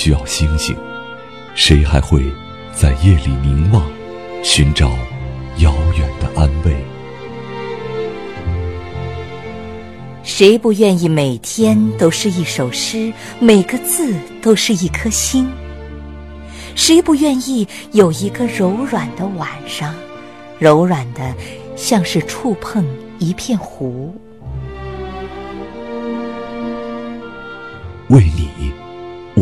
需要星星？谁还会在夜里凝望，寻找遥远的安慰？谁不愿意每天都是一首诗，每个字都是一颗星？谁不愿意有一个柔软的晚上，柔软的像是触碰一片湖？为你，我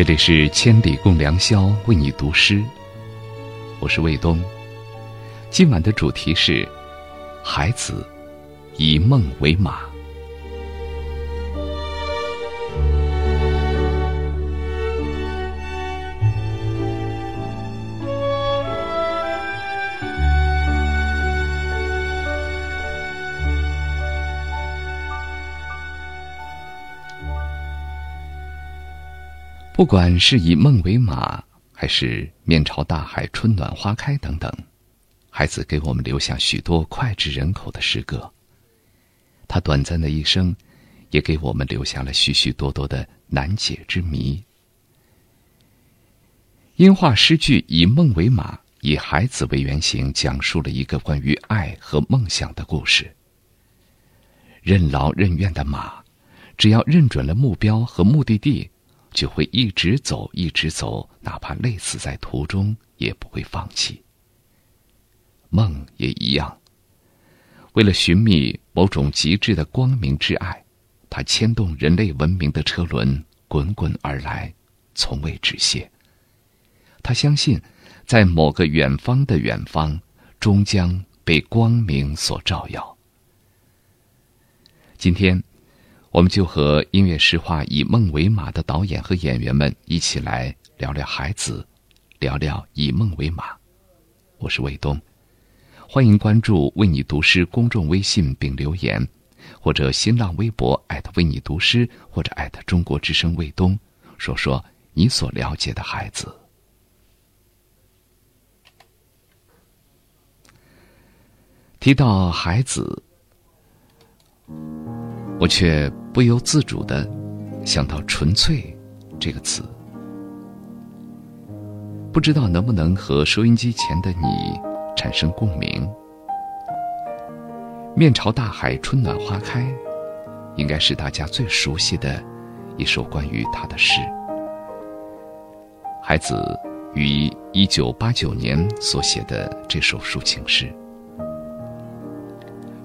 这里是千里共良宵，为你读诗。我是卫东。今晚的主题是：孩子以梦为马。不管是以梦为马，还是面朝大海、春暖花开等等，孩子给我们留下许多脍炙人口的诗歌。他短暂的一生，也给我们留下了许许多多的难解之谜。音画诗句以梦为马，以孩子为原型，讲述了一个关于爱和梦想的故事。任劳任怨的马，只要认准了目标和目的地。就会一直走，一直走，哪怕累死在途中，也不会放弃。梦也一样，为了寻觅某种极致的光明之爱，它牵动人类文明的车轮滚滚而来，从未止歇。他相信，在某个远方的远方，终将被光明所照耀。今天。我们就和音乐诗画《以梦为马》的导演和演员们一起来聊聊孩子，聊聊以梦为马。我是卫东，欢迎关注“为你读诗”公众微信并留言，或者新浪微博为你读诗，或者中国之声卫东，说说你所了解的孩子。提到孩子。我却不由自主的想到“纯粹”这个词，不知道能不能和收音机前的你产生共鸣。面朝大海，春暖花开，应该是大家最熟悉的一首关于他的诗。孩子于一九八九年所写的这首抒情诗。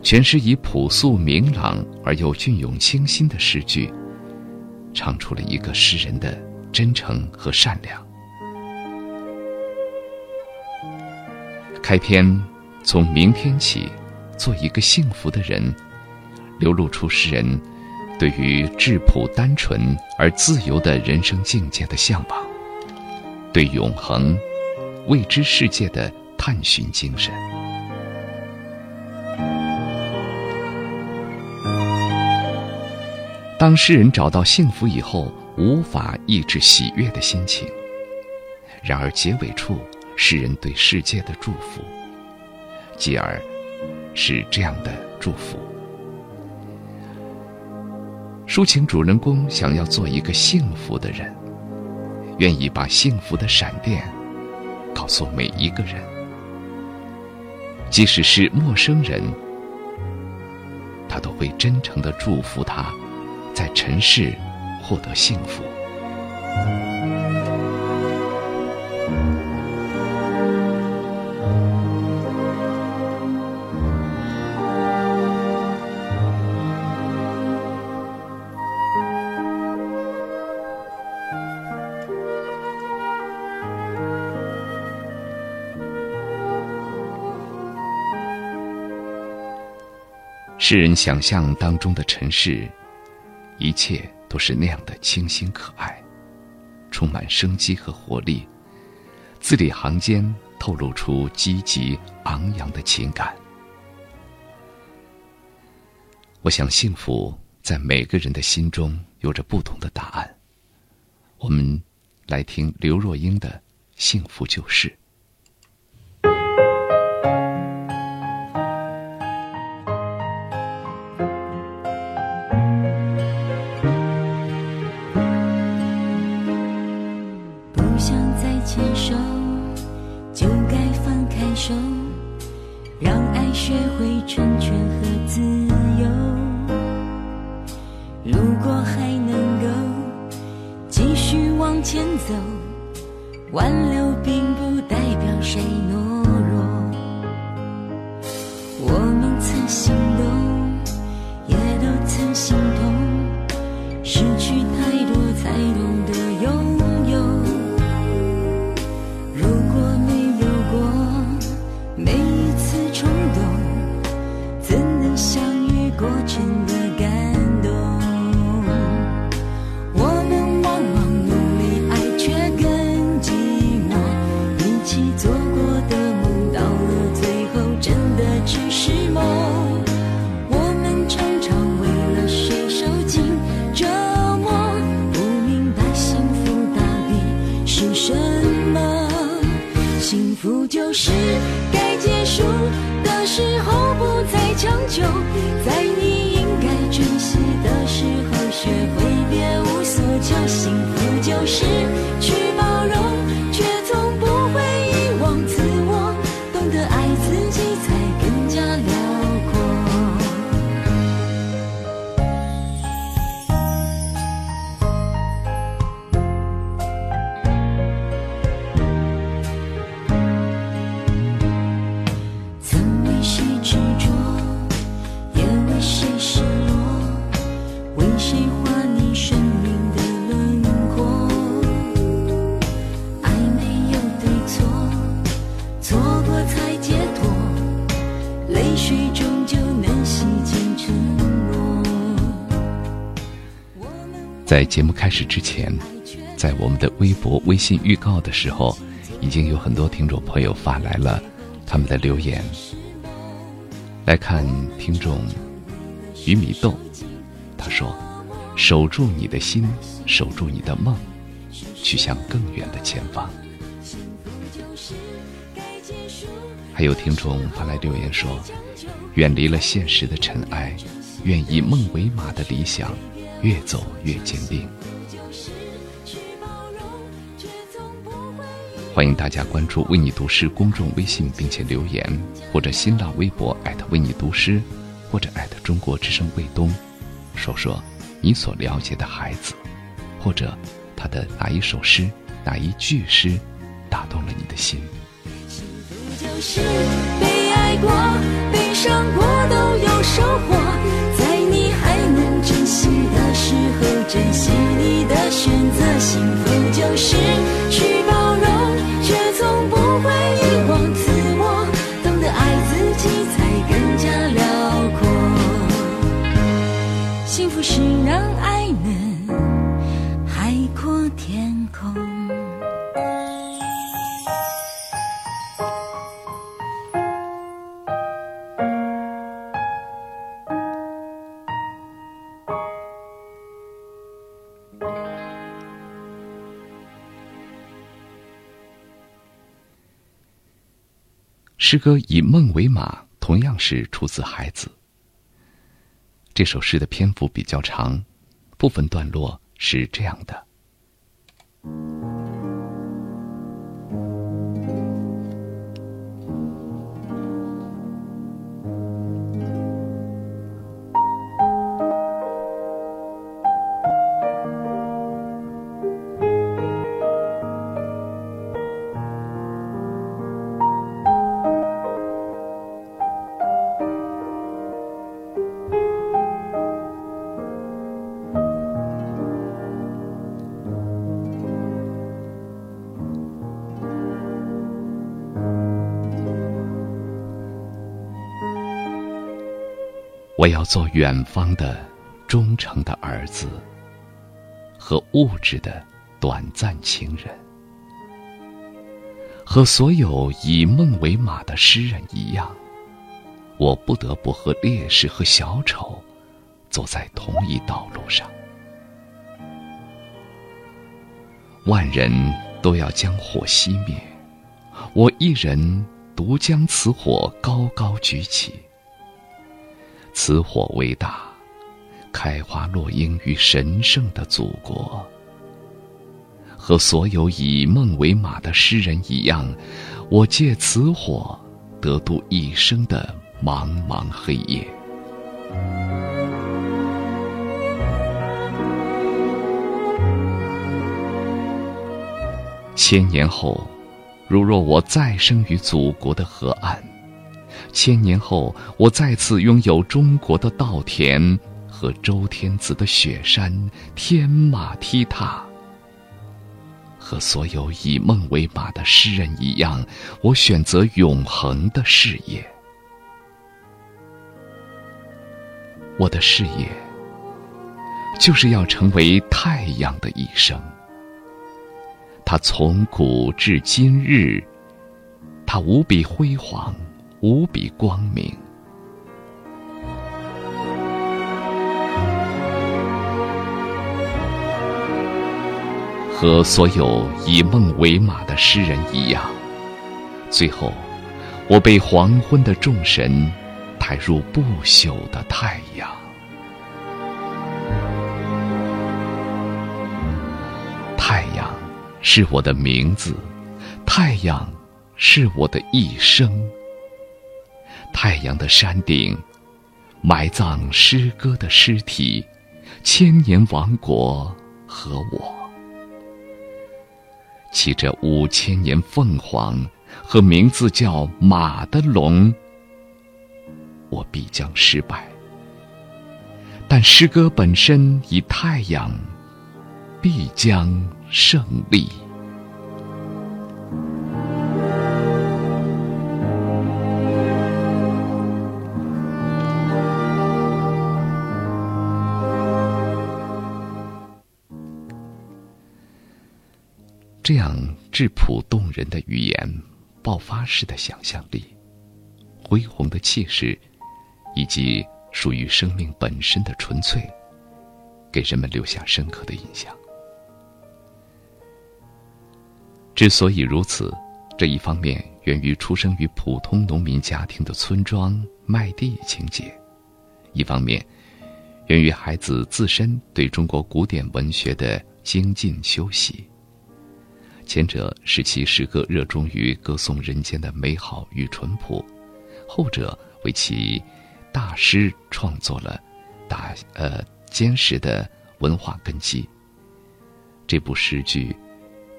全诗以朴素明朗而又隽永清新的诗句，唱出了一个诗人的真诚和善良。开篇从明天起，做一个幸福的人，流露出诗人对于质朴单纯而自由的人生境界的向往，对永恒、未知世界的探寻精神。当诗人找到幸福以后，无法抑制喜悦的心情。然而结尾处，诗人对世界的祝福，继而是这样的祝福：抒情主人公想要做一个幸福的人，愿意把幸福的闪电告诉每一个人，即使是陌生人，他都会真诚的祝福他。在尘世获得幸福。世人想象当中的尘世。一切都是那样的清新可爱，充满生机和活力，字里行间透露出积极昂扬的情感。我想，幸福在每个人的心中有着不同的答案。我们来听刘若英的《幸福就是》。走挽留并节目开始之前，在我们的微博、微信预告的时候，已经有很多听众朋友发来了他们的留言。来看听众鱼米豆，他说：“守住你的心，守住你的梦，去向更远的前方。”还有听众发来留言说：“远离了现实的尘埃，愿以梦为马的理想。”越走越坚定。欢迎大家关注“为你读诗”公众微信，并且留言，或者新浪微博为你读诗，或者中国之声卫东，说说你所了解的孩子，或者他的哪一首诗、哪一句诗打动了你的心。幸福就是被爱过、被伤过都有收获。珍惜你的选择。幸福就是去包诗歌以梦为马，同样是出自孩子。这首诗的篇幅比较长，部分段落是这样的。我要做远方的忠诚的儿子，和物质的短暂情人，和所有以梦为马的诗人一样，我不得不和烈士和小丑走在同一道路上。万人都要将火熄灭，我一人独将此火高高举起。此火为大，开花落英于神圣的祖国。和所有以梦为马的诗人一样，我借此火得度一生的茫茫黑夜。千年后，如若我再生于祖国的河岸。千年后，我再次拥有中国的稻田和周天子的雪山，天马踢踏。和所有以梦为马的诗人一样，我选择永恒的事业。我的事业，就是要成为太阳的一生。它从古至今日，它无比辉煌。无比光明，和所有以梦为马的诗人一样，最后，我被黄昏的众神抬入不朽的太阳。太阳是我的名字，太阳是我的一生。太阳的山顶，埋葬诗歌的尸体，千年王国和我，骑着五千年凤凰和名字叫马的龙，我必将失败。但诗歌本身以太阳，必将胜利。这样质朴动人的语言，爆发式的想象力，恢宏的气势，以及属于生命本身的纯粹，给人们留下深刻的印象。之所以如此，这一方面源于出生于普通农民家庭的村庄麦地情节，一方面源于孩子自身对中国古典文学的精进修习。前者使其诗歌热衷于歌颂人间的美好与淳朴，后者为其大师创作了打呃坚实的文化根基。这部诗句，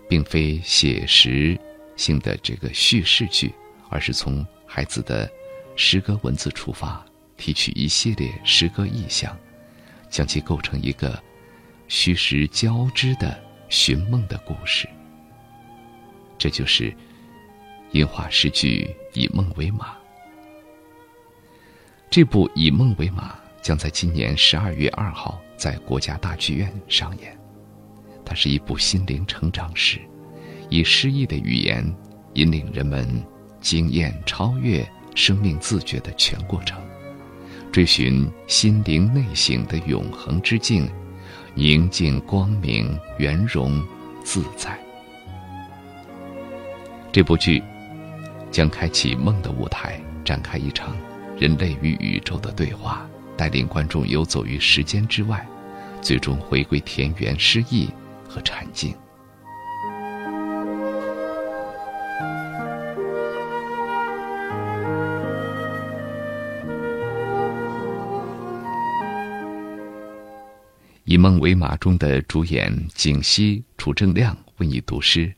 并非写实性的这个叙事句，而是从孩子的诗歌文字出发，提取一系列诗歌意象，将其构成一个虚实交织的寻梦的故事。这就是音画诗句《以梦为马》。这部《以梦为马》将在今年十二月二号在国家大剧院上演。它是一部心灵成长史，以诗意的语言引领人们经验超越生命自觉的全过程，追寻心灵内省的永恒之境，宁静、光明、圆融、自在。这部剧将开启梦的舞台，展开一场人类与宇宙的对话，带领观众游走于时间之外，最终回归田园诗意和禅境。以梦为马中的主演景熙、楚正亮为你读诗，《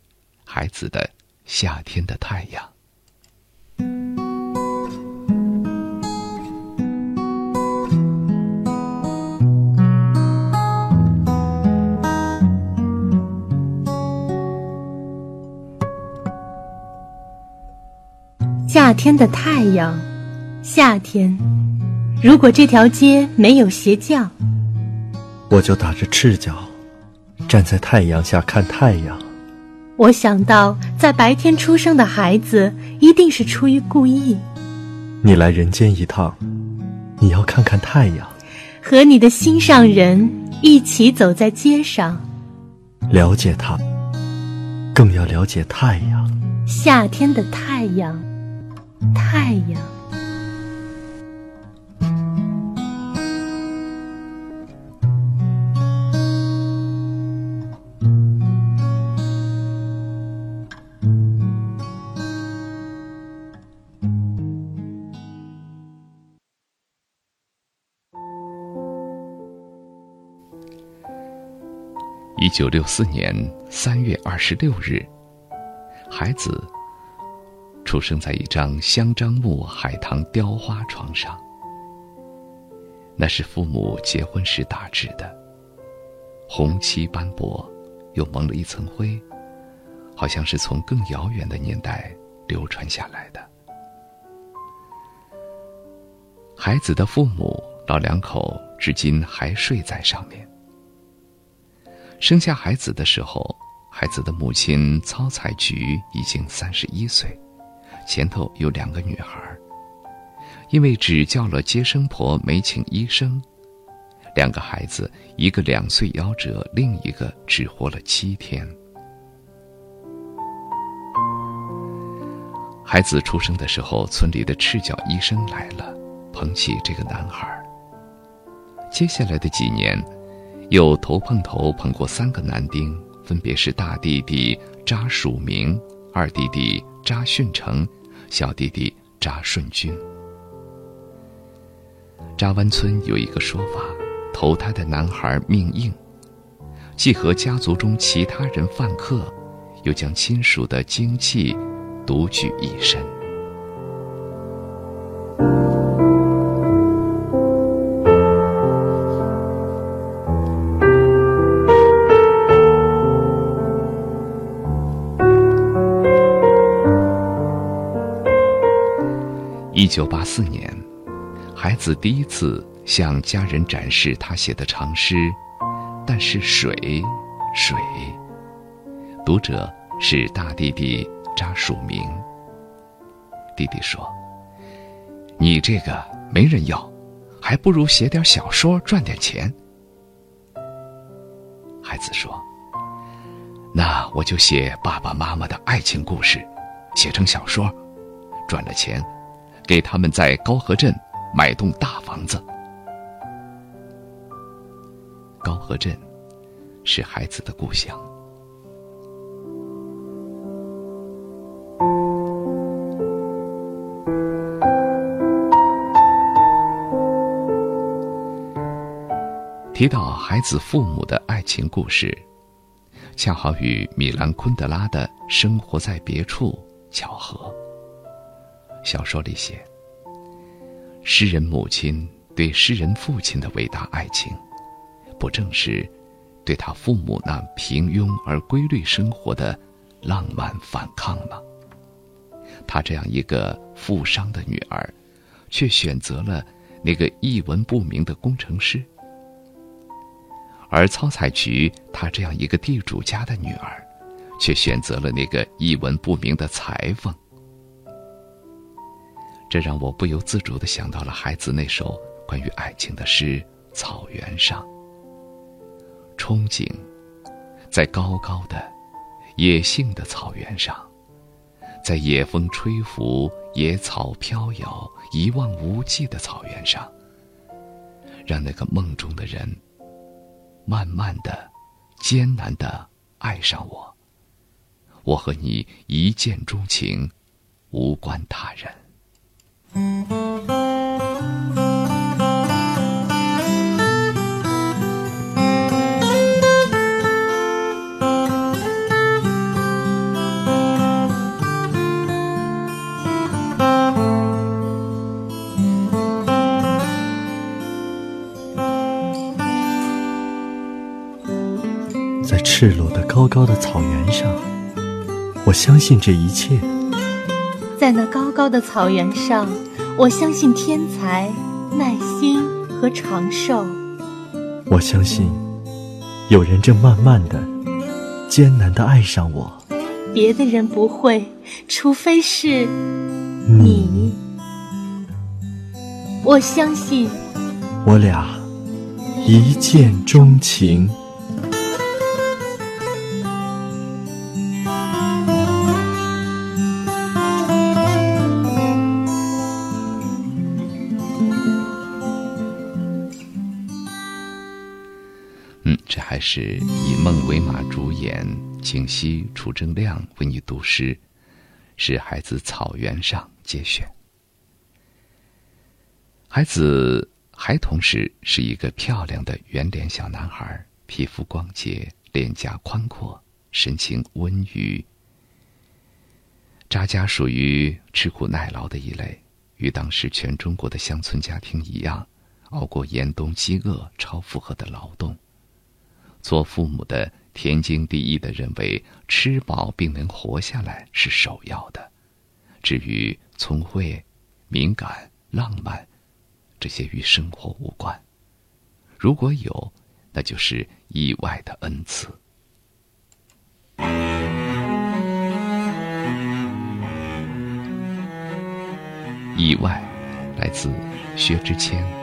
孩子的夏天的太阳》。夏天的太阳，夏天，如果这条街没有鞋匠。我就打着赤脚，站在太阳下看太阳。我想到，在白天出生的孩子一定是出于故意。你来人间一趟，你要看看太阳，和你的心上人一起走在街上，了解他，更要了解太阳。夏天的太阳，太阳。一九六四年三月二十六日，孩子出生在一张香樟木海棠雕花床上。那是父母结婚时打制的，红漆斑驳，又蒙了一层灰，好像是从更遥远的年代流传下来的。孩子的父母老两口至今还睡在上面。生下孩子的时候，孩子的母亲曹彩菊已经三十一岁，前头有两个女孩。因为只叫了接生婆，没请医生，两个孩子，一个两岁夭折，另一个只活了七天。孩子出生的时候，村里的赤脚医生来了，捧起这个男孩。接下来的几年。又头碰头捧过三个男丁，分别是大弟弟查曙明、二弟弟查训成、小弟弟查顺军。扎湾村有一个说法：投胎的男孩命硬，既和家族中其他人犯克，又将亲属的精气独具一身。一九八四年，孩子第一次向家人展示他写的长诗，但是水，水。读者是大弟弟扎曙明。弟弟说：“你这个没人要，还不如写点小说赚点钱。”孩子说：“那我就写爸爸妈妈的爱情故事，写成小说，赚了钱。”给他们在高河镇买栋大房子。高河镇是孩子的故乡。提到孩子父母的爱情故事，恰好与米兰昆德拉的《生活在别处》巧合。小说里写，诗人母亲对诗人父亲的伟大爱情，不正是对他父母那平庸而规律生活的浪漫反抗吗？他这样一个富商的女儿，却选择了那个一文不名的工程师；而曹彩菊，她这样一个地主家的女儿，却选择了那个一文不名的裁缝。这让我不由自主的想到了孩子那首关于爱情的诗《草原上》。憧憬，在高高的、野性的草原上，在野风吹拂、野草飘摇、一望无际的草原上，让那个梦中的人慢慢的、艰难的爱上我。我和你一见钟情，无关他人。在赤裸的高高的草原上，我相信这一切。在那高高的草原上，我相信天才、耐心和长寿。我相信，有人正慢慢的、艰难的爱上我。别的人不会，除非是你。你。我相信，我俩一见钟情。是以孟维马主演，清溪、楚正亮为你读诗，是孩子草原上节选。孩子孩童时是一个漂亮的圆脸小男孩，皮肤光洁，脸颊宽阔，神情温愉。扎家属于吃苦耐劳的一类，与当时全中国的乡村家庭一样，熬过严冬饥饿、超负荷的劳动。做父母的天经地义的认为，吃饱并能活下来是首要的。至于聪慧、敏感、浪漫，这些与生活无关。如果有，那就是意外的恩赐。意外，来自薛之谦。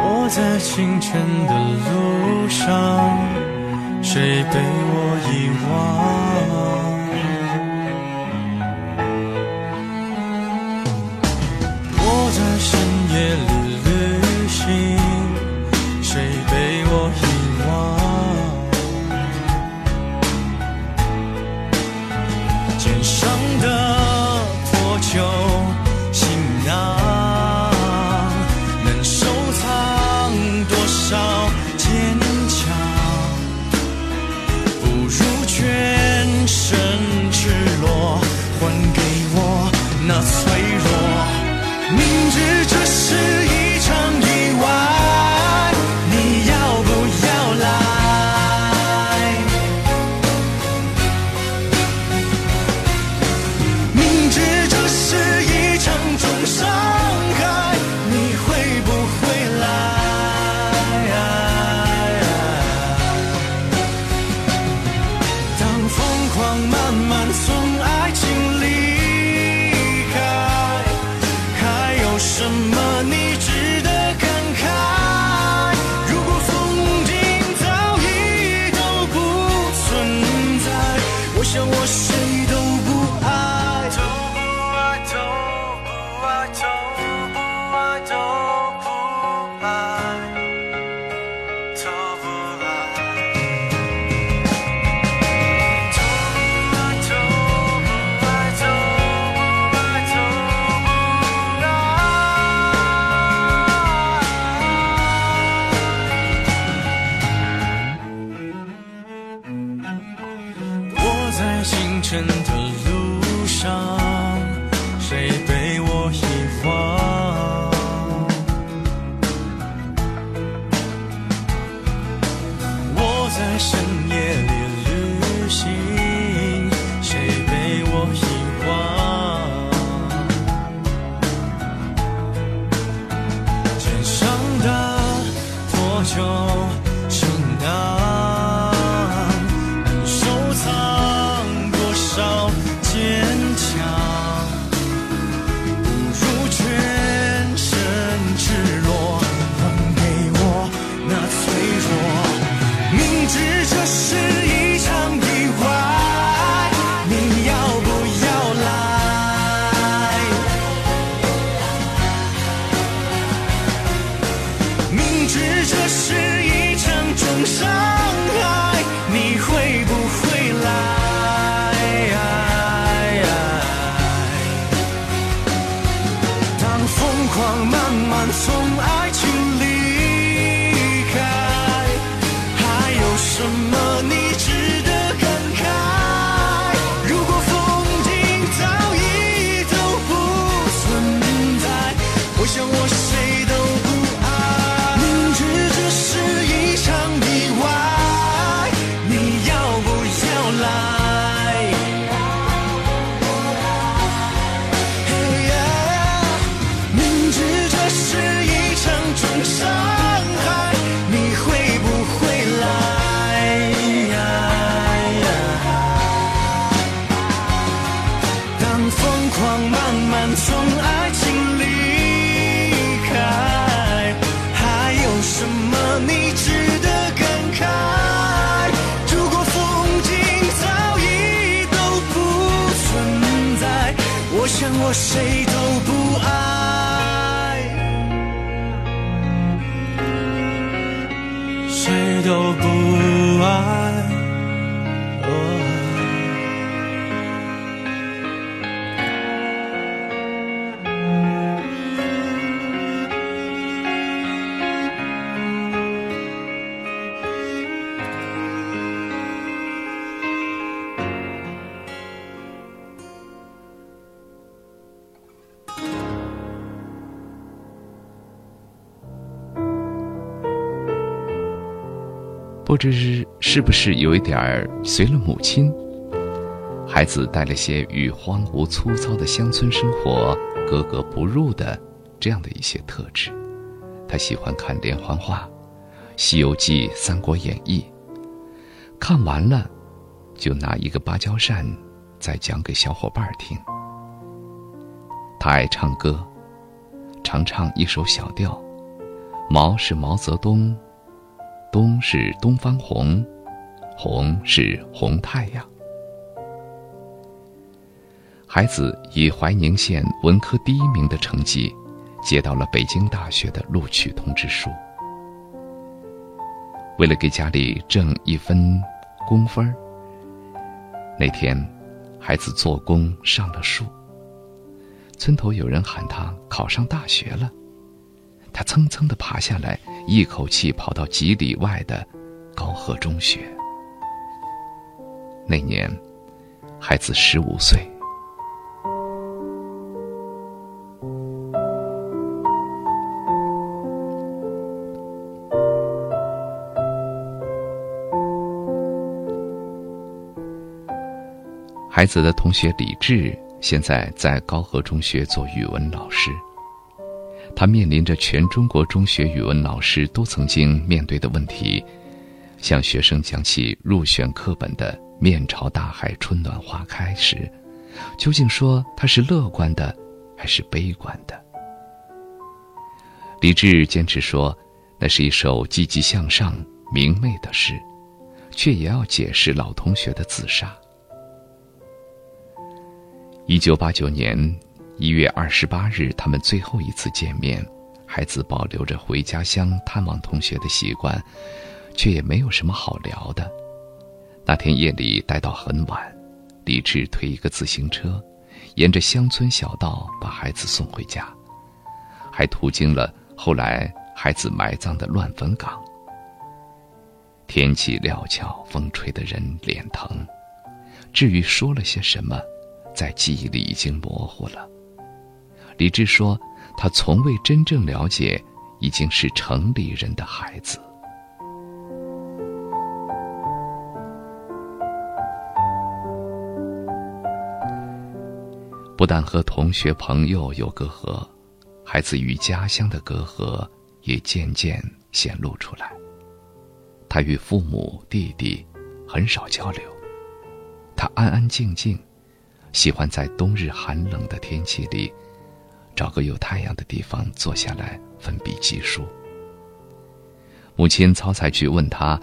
我在清晨的路上，谁被我遗忘？这是是不是有一点儿随了母亲，孩子带了些与荒芜粗糙的乡村生活格格不入的这样的一些特质。他喜欢看连环画，《西游记》《三国演义》，看完了，就拿一个芭蕉扇，再讲给小伙伴听。他爱唱歌，常唱一首小调，毛是毛泽东。东是东方红，红是红太阳。孩子以怀宁县文科第一名的成绩，接到了北京大学的录取通知书。为了给家里挣一分工分儿，那天，孩子做工上了树。村头有人喊他考上大学了。他蹭蹭的爬下来，一口气跑到几里外的高河中学。那年，孩子十五岁。孩子的同学李志现在在高河中学做语文老师。他面临着全中国中学语文老师都曾经面对的问题，向学生讲起入选课本的“面朝大海，春暖花开”时，究竟说他是乐观的，还是悲观的？李志坚持说，那是一首积极向上、明媚的诗，却也要解释老同学的自杀。一九八九年。一月二十八日，他们最后一次见面，孩子保留着回家乡探望同学的习惯，却也没有什么好聊的。那天夜里待到很晚，李志推一个自行车，沿着乡村小道把孩子送回家，还途经了后来孩子埋葬的乱坟岗。天气料峭，风吹得人脸疼。至于说了些什么，在记忆里已经模糊了。李志说：“他从未真正了解已经是城里人的孩子。不但和同学朋友有隔阂，孩子与家乡的隔阂也渐渐显露出来。他与父母、弟弟很少交流，他安安静静，喜欢在冬日寒冷的天气里。”找个有太阳的地方坐下来，奋笔疾书。母亲曹采菊问他：“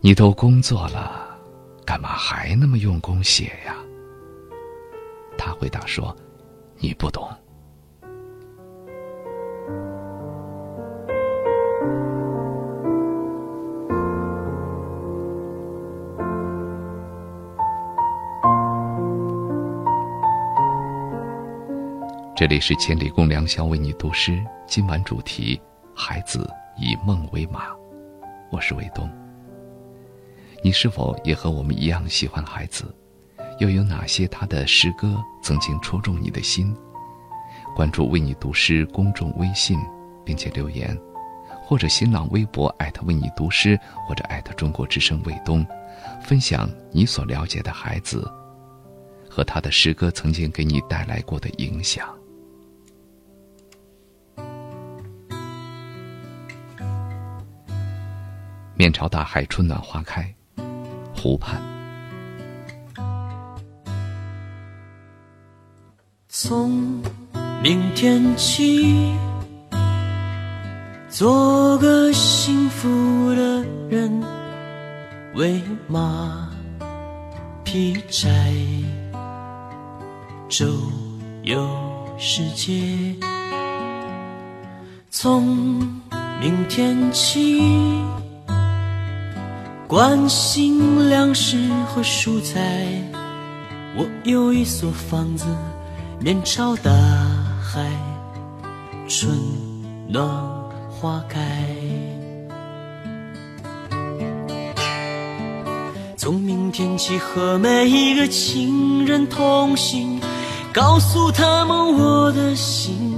你都工作了，干嘛还那么用功写呀？”他回答说：“你不懂。”这里是千里共良宵为你读诗，今晚主题：孩子以梦为马。我是卫东。你是否也和我们一样喜欢孩子？又有哪些他的诗歌曾经戳中你的心？关注“为你读诗”公众微信，并且留言，或者新浪微博艾特“为你读诗”或者艾特“中国之声卫东”，分享你所了解的孩子和他的诗歌曾经给你带来过的影响。面朝大海，春暖花开，湖畔。从明天起，做个幸福的人，为马劈柴，周游世界。从明天起。关心粮食和蔬菜，我有一所房子，面朝大海，春暖花开。从明天起和每一个亲人同行，告诉他们我的心。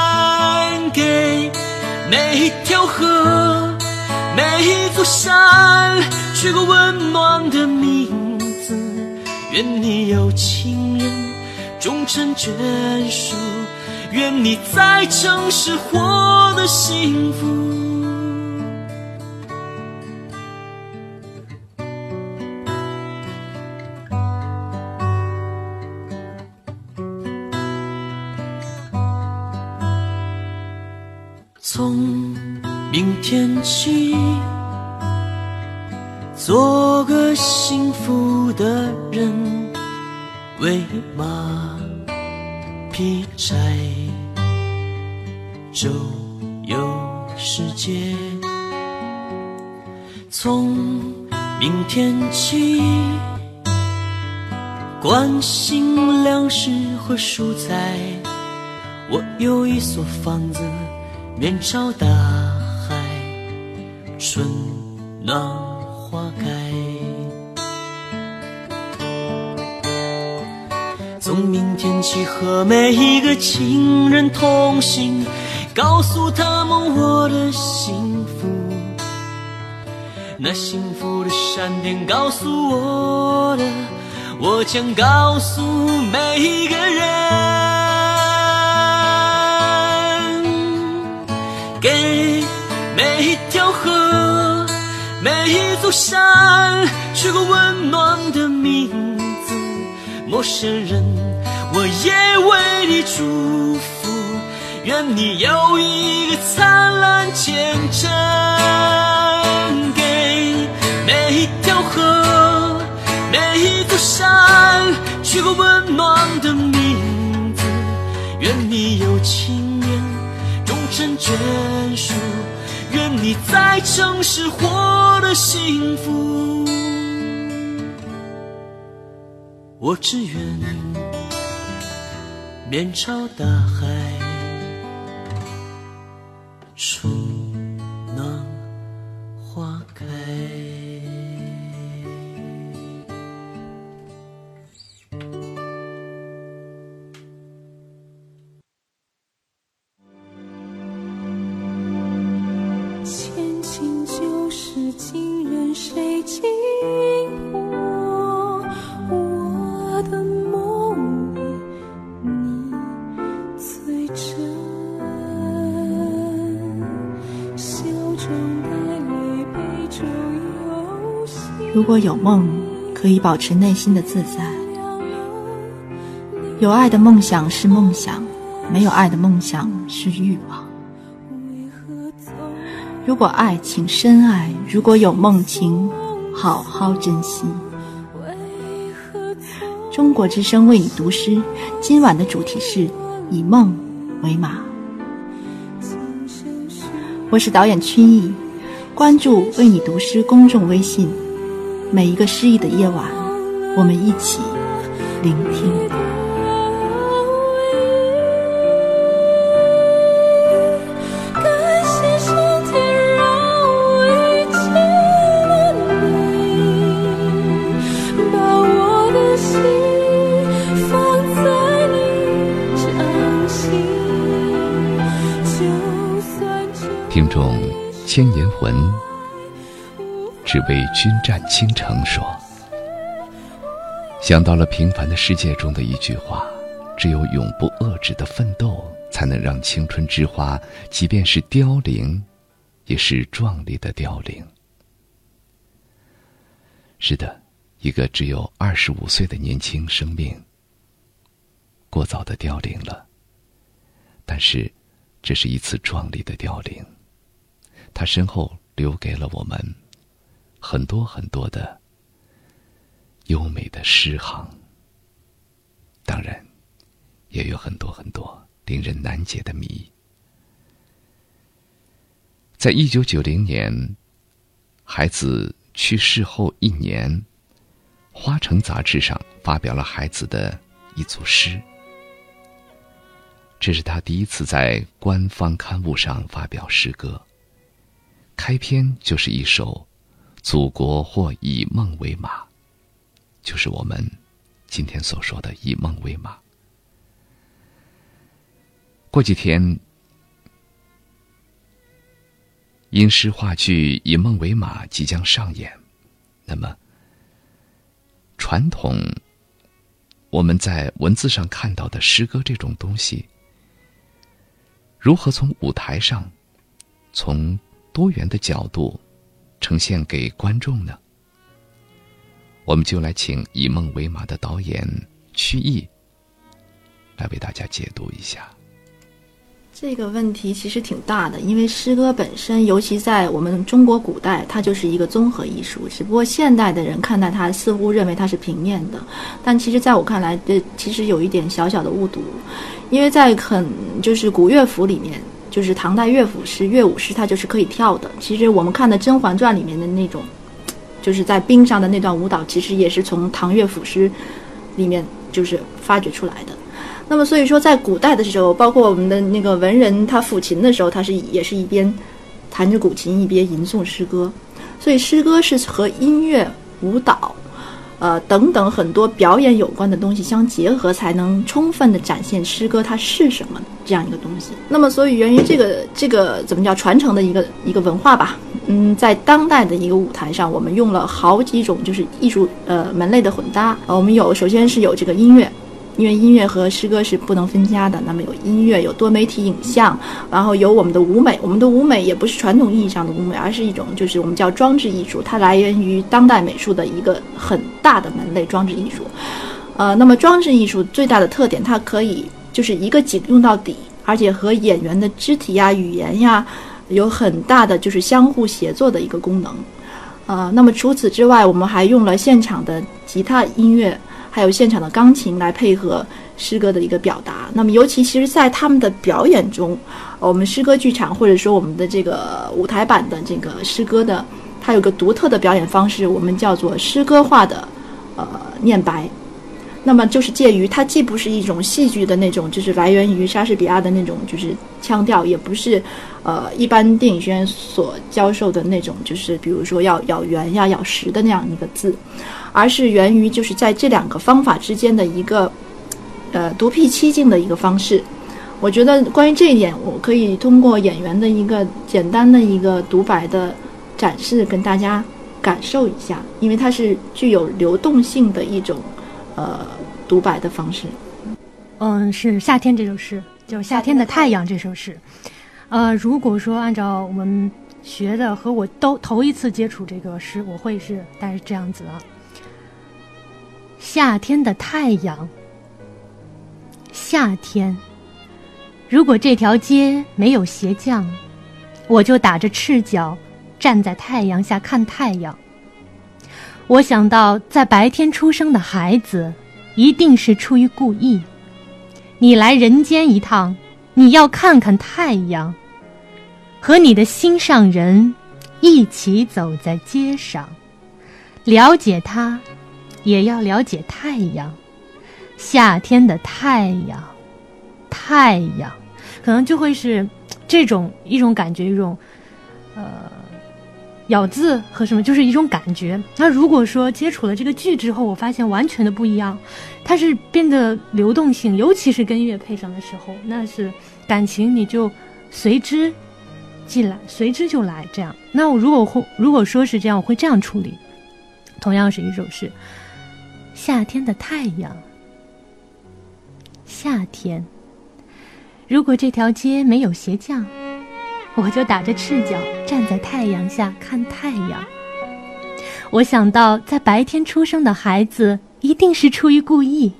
给每一条河。每一座山取个温暖的名字，愿你有情人终成眷属，愿你在城市活得幸福。从。明天起，做个幸福的人，为马劈柴，周游世界。从明天起，关心粮食和蔬菜。我有一所房子，面朝大海。春暖花开，从明天起和每一个亲人同行，告诉他们我的幸福。那幸福的闪电告诉我的，我将告诉每一个人，给每一条河。每一座山取个温暖的名字，陌生人，我也为你祝福，愿你有一个灿烂前程。给每一条河，每一座山取个温暖的名字，愿你有情生眷属。愿你在城市活得幸福，我只愿面朝大海，如果有梦，可以保持内心的自在，有爱的梦想是梦想，没有爱的梦想是欲望。如果爱，请深爱；如果有梦，请好好珍惜。中国之声为你读诗，今晚的主题是以梦为马。我是导演曲艺，关注“为你读诗”公众微信，每一个诗意的夜晚，我们一起聆听。听只为君战倾城说，想到了平凡的世界中的一句话：只有永不遏制的奋斗，才能让青春之花，即便是凋零，也是壮丽的凋零。是的，一个只有二十五岁的年轻生命，过早的凋零了。但是，这是一次壮丽的凋零。他身后留给了我们很多很多的优美的诗行，当然也有很多很多令人难解的谜。在一九九零年，孩子去世后一年，《花城》杂志上发表了孩子的一组诗，这是他第一次在官方刊物上发表诗歌。开篇就是一首《祖国或以梦为马》，就是我们今天所说的“以梦为马”。过几天，音诗话剧《以梦为马》即将上演，那么，传统我们在文字上看到的诗歌这种东西，如何从舞台上，从多元的角度呈现给观众呢？我们就来请《以梦为马》的导演曲艺来为大家解读一下。这个问题其实挺大的，因为诗歌本身，尤其在我们中国古代，它就是一个综合艺术。只不过现代的人看待它，似乎认为它是平面的，但其实在我看来，这其实有一点小小的误读，因为在很就是古乐府里面。就是唐代乐府诗、乐舞诗，它就是可以跳的。其实我们看的《甄嬛传》里面的那种，就是在冰上的那段舞蹈，其实也是从唐乐府诗里面就是发掘出来的。那么，所以说在古代的时候，包括我们的那个文人他抚琴的时候，他是也是一边弹着古琴一边吟诵诗歌。所以，诗歌是和音乐、舞蹈。呃，等等，很多表演有关的东西相结合，才能充分的展现诗歌它是什么这样一个东西。那么，所以源于这个这个怎么叫传承的一个一个文化吧？嗯，在当代的一个舞台上，我们用了好几种就是艺术呃门类的混搭。我们有首先是有这个音乐。因为音乐和诗歌是不能分家的，那么有音乐，有多媒体影像，然后有我们的舞美。我们的舞美也不是传统意义上的舞美，而是一种就是我们叫装置艺术，它来源于当代美术的一个很大的门类——装置艺术。呃，那么装置艺术最大的特点，它可以就是一个景用到底，而且和演员的肢体呀、语言呀有很大的就是相互协作的一个功能。呃，那么除此之外，我们还用了现场的吉他音乐。还有现场的钢琴来配合诗歌的一个表达。那么，尤其其实，在他们的表演中，我们诗歌剧场或者说我们的这个舞台版的这个诗歌的，它有个独特的表演方式，我们叫做诗歌化的呃念白。那么，就是介于它既不是一种戏剧的那种，就是来源于莎士比亚的那种就是腔调，也不是呃一般电影学院所教授的那种，就是比如说要咬圆呀、咬实的那样一个字。而是源于就是在这两个方法之间的一个，呃，独辟蹊径的一个方式。我觉得关于这一点，我可以通过演员的一个简单的一个独白的展示，跟大家感受一下，因为它是具有流动性的一种呃独白的方式。嗯，是夏天这首诗，就《夏天的太阳》这首诗。呃，如果说按照我们学的和我都头一次接触这个诗，我会是大概是这样子啊。夏天的太阳，夏天，如果这条街没有鞋匠，我就打着赤脚站在太阳下看太阳。我想到，在白天出生的孩子，一定是出于故意。你来人间一趟，你要看看太阳，和你的心上人一起走在街上，了解他，也要了解太阳。夏天的太阳，太阳，可能就会是这种一种感觉，一种呃咬字和什么，就是一种感觉。那如果说接触了这个剧之后，我发现完全的不一样，它是变得流动性，尤其是跟音乐配上的时候，那是感情你就随之进来，随之就来。这样，那我如果会如果说是这样，我会这样处理。同样是一首诗，《夏天的太阳》。夏天，如果这条街没有鞋匠，我就打着赤脚站在太阳下看太阳。我想到，在白天出生的孩子一定是出于故意。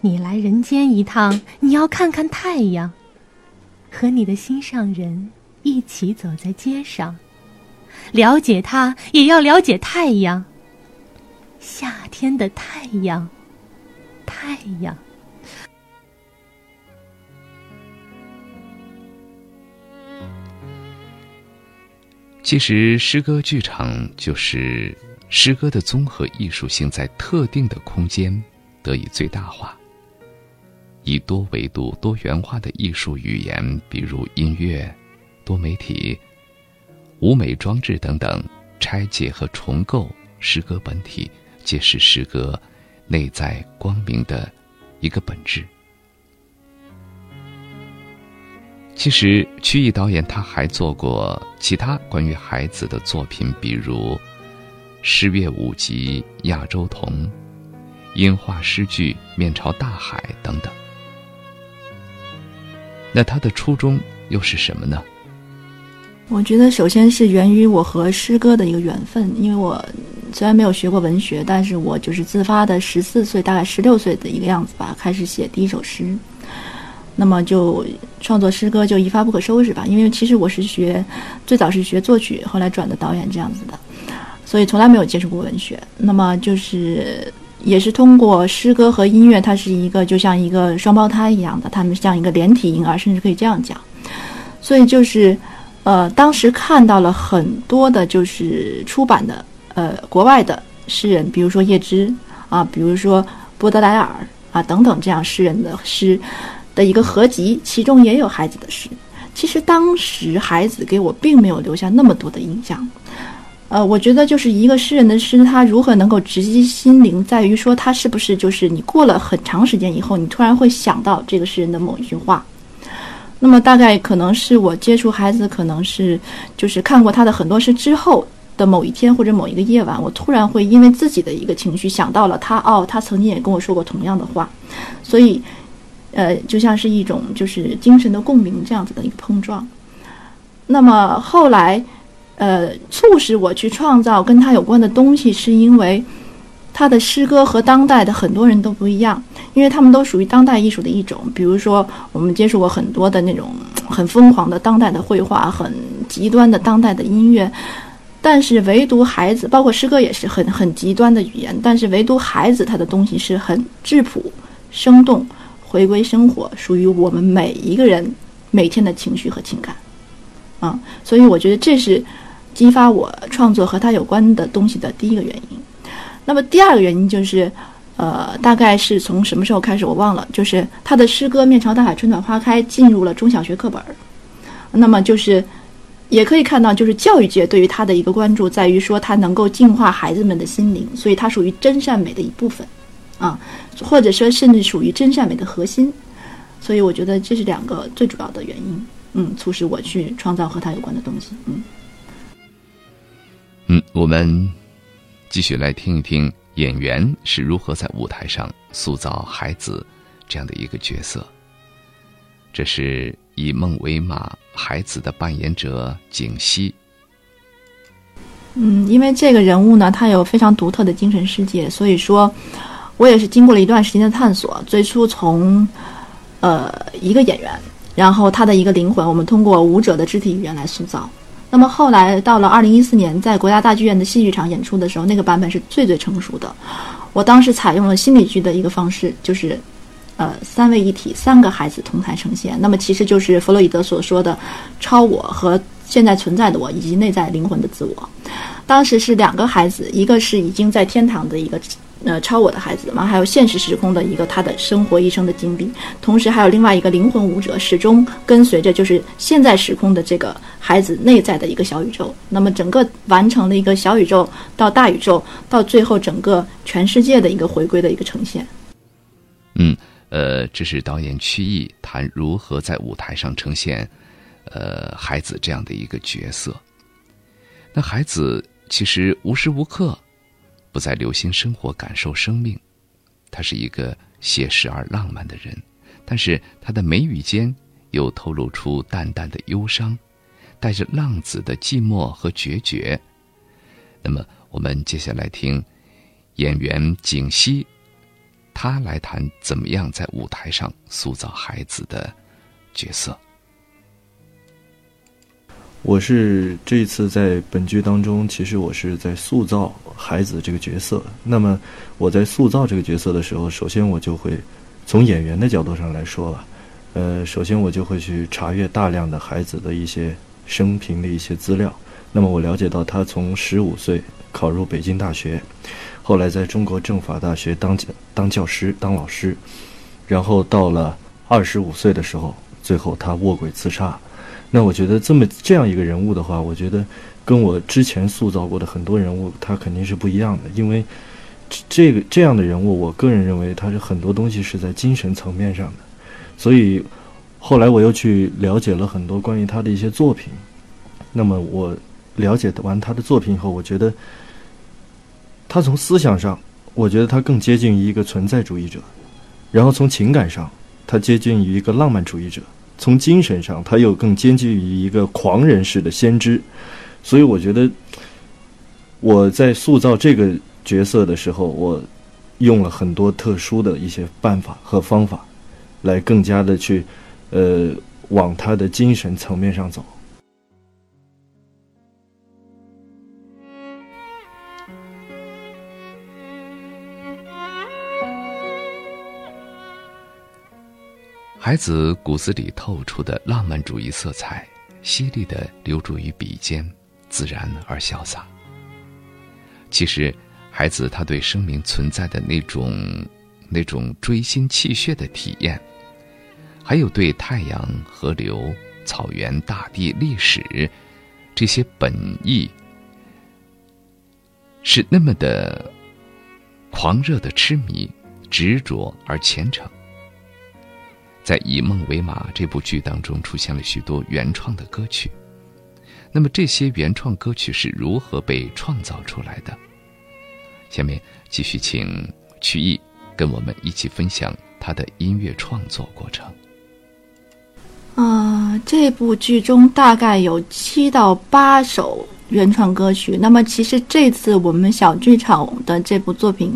你来人间一趟，你要看看太阳，和你的心上人一起走在街上，了解他，也要了解太阳。夏天的太阳，太阳。其实，诗歌剧场就是诗歌的综合艺术性在特定的空间得以最大化，以多维度、多元化的艺术语言，比如音乐、多媒体、舞美装置等等，拆解和重构诗歌本体，揭示诗歌内在光明的一个本质。其实，曲艺导演他还做过其他关于孩子的作品，比如《诗乐舞集》《亚洲童》《音画诗句》《面朝大海》等等。那他的初衷又是什么呢？我觉得，首先是源于我和诗歌的一个缘分，因为我虽然没有学过文学，但是我就是自发的十四岁，大概十六岁的一个样子吧，开始写第一首诗。那么就创作诗歌就一发不可收拾吧，因为其实我是学最早是学作曲，后来转的导演这样子的，所以从来没有接触过文学。那么就是也是通过诗歌和音乐，它是一个就像一个双胞胎一样的，他们像一个连体婴儿，甚至可以这样讲。所以就是呃，当时看到了很多的就是出版的呃国外的诗人，比如说叶芝啊，比如说波德莱尔啊等等这样诗人的诗。的一个合集，其中也有孩子的诗。其实当时孩子给我并没有留下那么多的印象。呃，我觉得就是一个诗人的诗，他如何能够直击心灵，在于说他是不是就是你过了很长时间以后，你突然会想到这个诗人的某一句话。那么大概可能是我接触孩子，可能是就是看过他的很多诗之后的某一天或者某一个夜晚，我突然会因为自己的一个情绪想到了他，哦，他曾经也跟我说过同样的话，所以。呃，就像是一种就是精神的共鸣这样子的一个碰撞。那么后来，呃，促使我去创造跟他有关的东西，是因为他的诗歌和当代的很多人都不一样，因为他们都属于当代艺术的一种。比如说，我们接触过很多的那种很疯狂的当代的绘画，很极端的当代的音乐，但是唯独孩子，包括诗歌也是很很极端的语言，但是唯独孩子他的东西是很质朴、生动。回归生活，属于我们每一个人每天的情绪和情感，啊，所以我觉得这是激发我创作和他有关的东西的第一个原因。那么第二个原因就是，呃，大概是从什么时候开始我忘了，就是他的诗歌《面朝大海，春暖花开》进入了中小学课本。那么就是也可以看到，就是教育界对于他的一个关注，在于说他能够净化孩子们的心灵，所以它属于真善美的一部分。啊，或者说甚至属于真善美的核心，所以我觉得这是两个最主要的原因，嗯，促使我去创造和他有关的东西，嗯。嗯，我们继续来听一听演员是如何在舞台上塑造孩子这样的一个角色。这是以梦为马孩子的扮演者景熙。嗯，因为这个人物呢，他有非常独特的精神世界，所以说。我也是经过了一段时间的探索，最初从呃一个演员，然后他的一个灵魂，我们通过舞者的肢体语言来塑造。那么后来到了二零一四年，在国家大剧院的戏剧场演出的时候，那个版本是最最成熟的。我当时采用了心理剧的一个方式，就是，呃，三位一体，三个孩子同台呈现。那么其实就是弗洛伊德所说的超我和现在存在的我以及内在灵魂的自我。当时是两个孩子，一个是已经在天堂的一个呃超我的孩子嘛，还有现实时空的一个他的生活一生的经历，同时还有另外一个灵魂舞者，始终跟随着就是现在时空的这个孩子内在的一个小宇宙。那么整个完成了一个小宇宙到大宇宙，到最后整个全世界的一个回归的一个呈现。嗯，呃，这是导演曲艺谈如何在舞台上呈现，呃，孩子这样的一个角色。那孩子其实无时无刻不在留心生活、感受生命。他是一个写实而浪漫的人，但是他的眉宇间又透露出淡淡的忧伤，带着浪子的寂寞和决绝。那么，我们接下来听演员景熙，他来谈怎么样在舞台上塑造孩子的角色。我是这一次在本剧当中，其实我是在塑造孩子这个角色。那么我在塑造这个角色的时候，首先我就会从演员的角度上来说吧，呃，首先我就会去查阅大量的孩子的一些生平的一些资料。那么我了解到他从十五岁考入北京大学，后来在中国政法大学当教当教师当老师，然后到了二十五岁的时候，最后他卧轨自杀。那我觉得这么这样一个人物的话，我觉得跟我之前塑造过的很多人物，他肯定是不一样的。因为这个这样的人物，我个人认为他是很多东西是在精神层面上的。所以后来我又去了解了很多关于他的一些作品。那么我了解完他的作品以后，我觉得他从思想上，我觉得他更接近于一个存在主义者；然后从情感上，他接近于一个浪漫主义者。从精神上，他又更接近于一个狂人式的先知，所以我觉得我在塑造这个角色的时候，我用了很多特殊的一些办法和方法，来更加的去呃往他的精神层面上走。孩子骨子里透出的浪漫主义色彩，犀利地流注于笔尖，自然而潇洒。其实，孩子他对生命存在的那种、那种锥心泣血的体验，还有对太阳、河流、草原、大地、历史这些本意，是那么的狂热的痴迷、执着而虔诚。在《以梦为马》这部剧当中，出现了许多原创的歌曲。那么，这些原创歌曲是如何被创造出来的？下面继续请曲艺跟我们一起分享他的音乐创作过程。啊，这部剧中大概有七到八首原创歌曲。那么，其实这次我们小剧场的这部作品。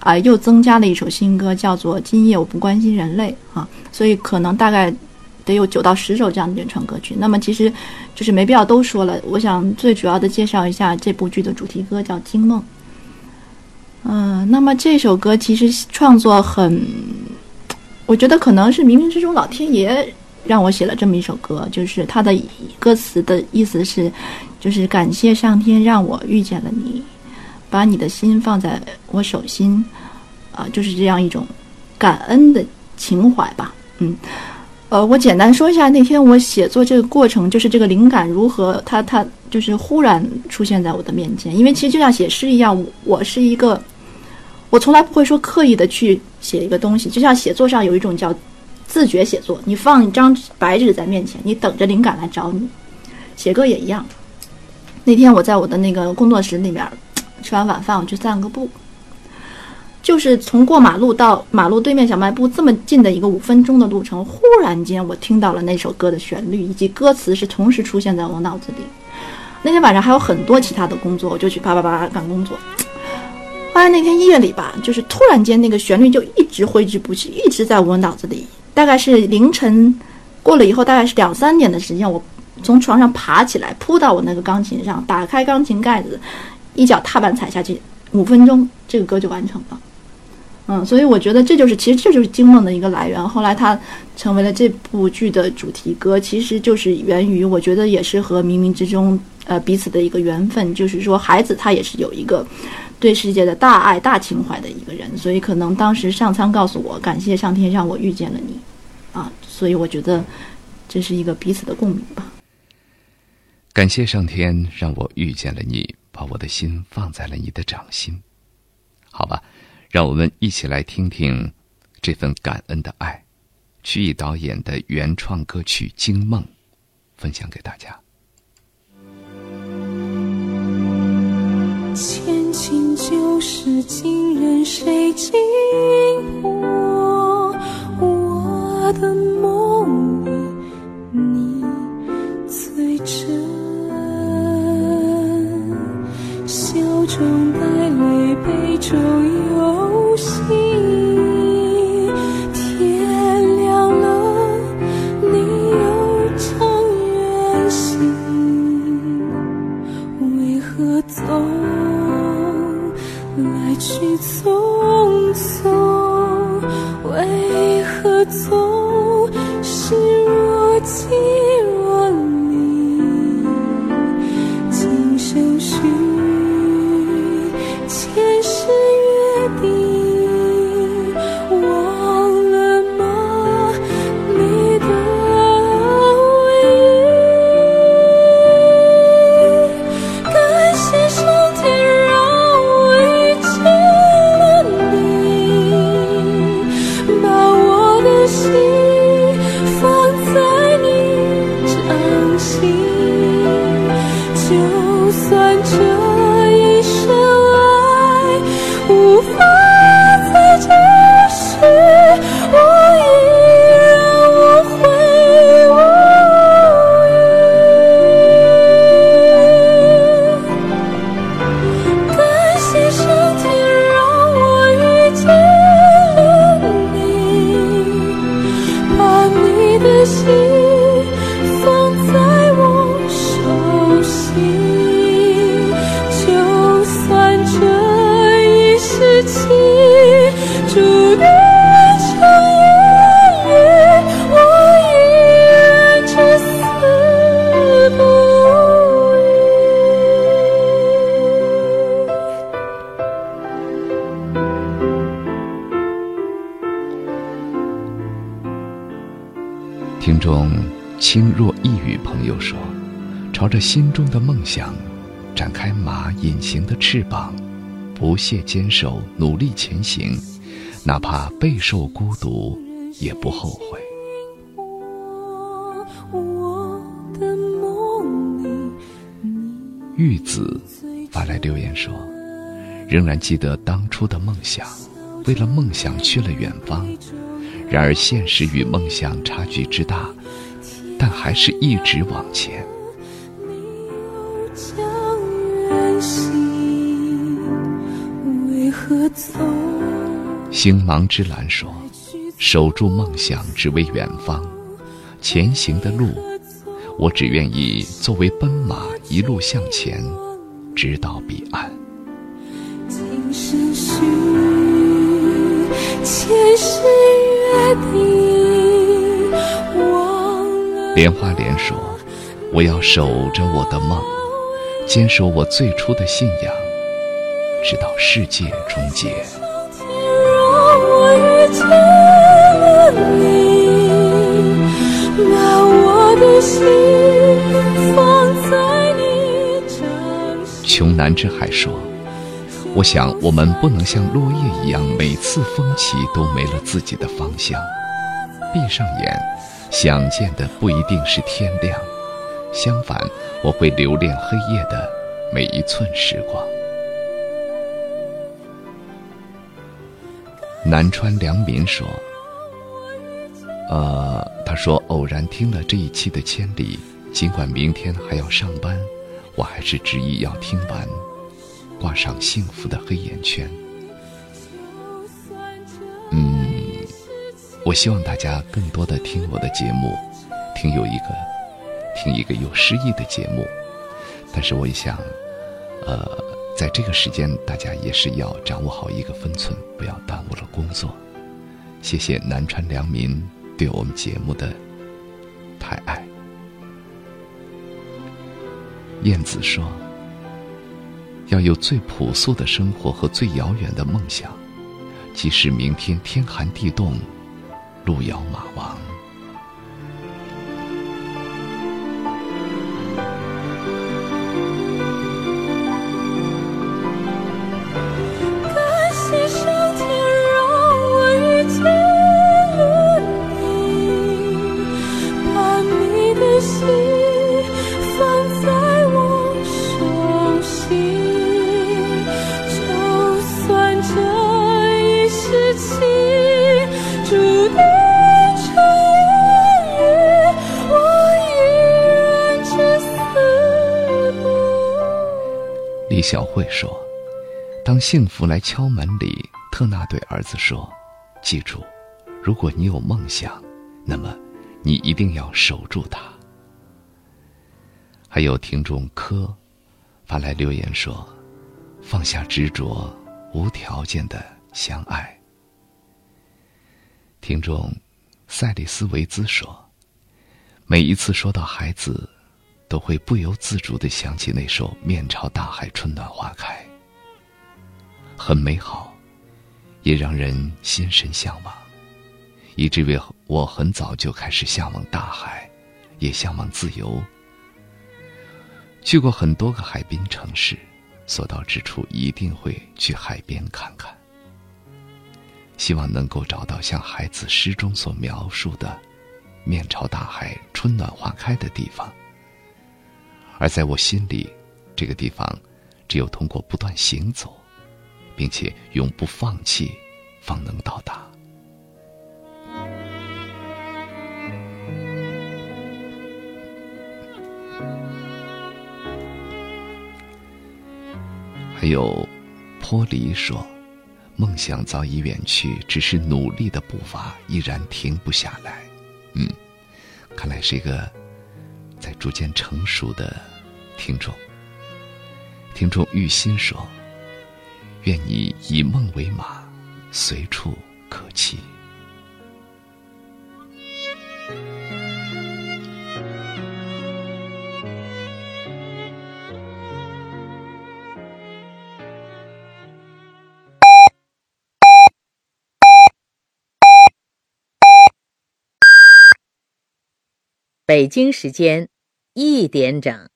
啊，又增加了一首新歌，叫做《今夜我不关心人类》啊，所以可能大概得有九到十首这样的原创歌曲。那么其实就是没必要都说了，我想最主要的介绍一下这部剧的主题歌，叫《惊梦》。嗯，那么这首歌其实创作很，我觉得可能是冥冥之中老天爷让我写了这么一首歌，就是它的歌词的意思是，就是感谢上天让我遇见了你。把你的心放在我手心，啊，就是这样一种感恩的情怀吧。嗯，呃，我简单说一下那天我写作这个过程，就是这个灵感如何，它它就是忽然出现在我的面前。因为其实就像写诗一样，我是一个，我从来不会说刻意的去写一个东西，就像写作上有一种叫自觉写作，你放一张白纸在面前，你等着灵感来找你。写歌也一样。那天我在我的那个工作室里面。吃完晚饭，我去散个步。就是从过马路到马路对面小卖部这么近的一个五分钟的路程，忽然间我听到了那首歌的旋律以及歌词是同时出现在我脑子里。那天晚上还有很多其他的工作，我就去叭叭叭干工作。后来那天夜里吧，就是突然间那个旋律就一直挥之不去，一直在我脑子里。大概是凌晨过了以后，大概是两三点的时间，我从床上爬起来，扑到我那个钢琴上，打开钢琴盖子，一脚踏板踩下去，五分钟这个歌就完成了。嗯，所以我觉得这就是，其实这就是惊梦的一个来源。后来它成为了这部剧的主题歌，其实就是源于，我觉得也是和冥冥之中呃彼此的一个缘分。就是说，孩子他也是有一个对世界的大爱、大情怀的一个人，所以可能当时上苍告诉我，感谢上天让我遇见了你，啊，所以我觉得这是一个彼此的共鸣吧。感谢上天让我遇见了你，把我的心放在了你的掌心，好吧。让我们一起来听听这份感恩的爱，曲艺导演的原创歌曲《惊梦》，分享给大家。千金旧事今人谁惊破？我的梦中的梦想，展开马隐形的翅膀，不懈坚守，努力前行，哪怕备受孤独，也不后悔。”，玉子发来留言说：“仍然记得当初的梦想，为了梦想去了远方。然而现实与梦想差距之大，但还是一直往前。星芒之蓝说：“守住梦想，只为远方。前行的路，我只愿意作为奔马，一路向前，直到彼岸。”今生许前世约定，忘了莲花莲说：“我要守着我的梦，坚守我最初的信仰，直到世界终结。天让我，的心放在你。”穷南之海说：“我想我们不能像落叶一样，每次风起都没了自己的方向。闭上眼，想见的不一定是天亮，相反，我会留恋黑夜的每一寸时光。”南川良民说：“呃，他说偶然听了这一期的《千里》，尽管明天还要上班，我还是执意要听完。挂上幸福的黑眼圈。嗯，我希望大家更多的听我的节目，听有一个，听一个有诗意的节目。但是我也想，呃，在这个时间，大家也是要掌握好一个分寸，不要耽误了工作。谢谢南川良民对我们节目的太爱。燕子说：“要有最朴素的生活和最遥远的梦想，即使明天天寒地冻，路遥马亡。”会说：“当幸福来敲门里，特纳对儿子说：‘记住，如果你有梦想，那么你一定要守住它。’”还有听众柯发来留言说：“放下执着，无条件的相爱。”听众赛里斯维兹说：“每一次说到孩子。”都会不由自主地想起那首《面朝大海，春暖花开》，很美好，也让人心神向往，以至于我很早就开始向往大海，也向往自由。去过很多个海滨城市，所到之处一定会去海边看看。希望能够找到像孩子诗中所描述的“面朝大海，春暖花开”的地方。而在我心里，这个地方，只有通过不断行走，并且永不放弃，方能到达。还有，坡离说，梦想早已远去，只是努力的步伐依然停不下来。嗯，看来是一个在逐渐成熟的听众。听众玉心说：“愿你以梦为马，随处可栖。”北京时间一点整。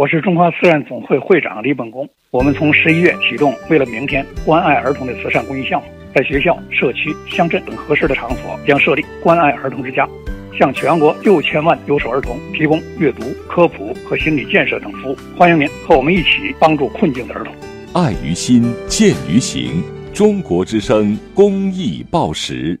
我是中华慈善总会会长李本功。我们从十一月启动“为了明天”关爱儿童的慈善公益项目，在学校、社区、乡镇等合适的场所将设立关爱儿童之家，向全国六千万留守儿童提供阅读、科普和心理建设等服务。欢迎您和我们一起帮助困境的儿童。爱于心，见于行。中国之声公益报时。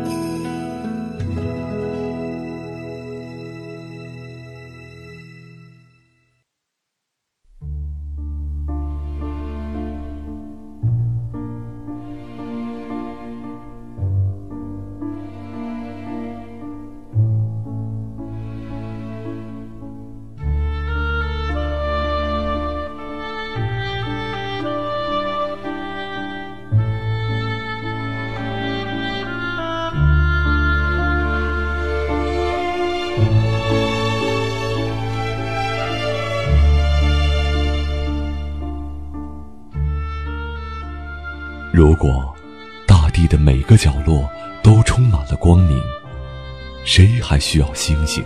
需要星星？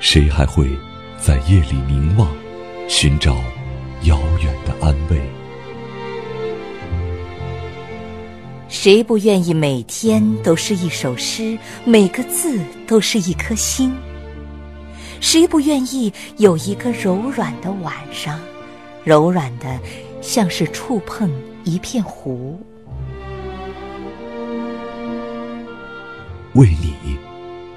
谁还会在夜里凝望，寻找遥远的安慰？谁不愿意每天都是一首诗，每个字都是一颗心？谁不愿意有一个柔软的晚上，柔软的像是触碰一片湖？为你，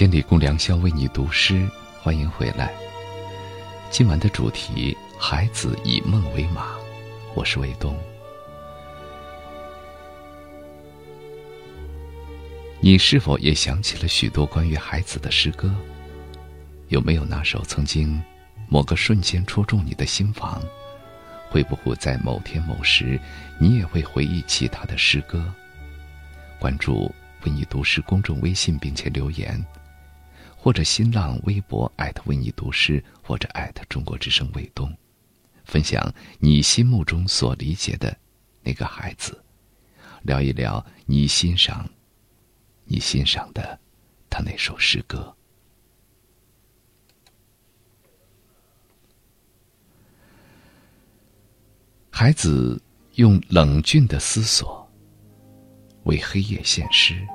千里共良宵，为你读诗，欢迎回来。今晚的主题：孩子以梦为马。我是卫东。你是否也想起了许多关于孩子的诗歌？有没有那首曾经某个瞬间戳中你的心房？会不会在某天某时，你也会回忆起他的诗歌？关注“为你读诗”公众微信，并且留言。或者新浪微博艾特为你读诗，或者艾特中国之声卫东，分享你心目中所理解的那个孩子，聊一聊你欣赏、你欣赏的他那首诗歌。孩子用冷峻的思索为黑夜献诗。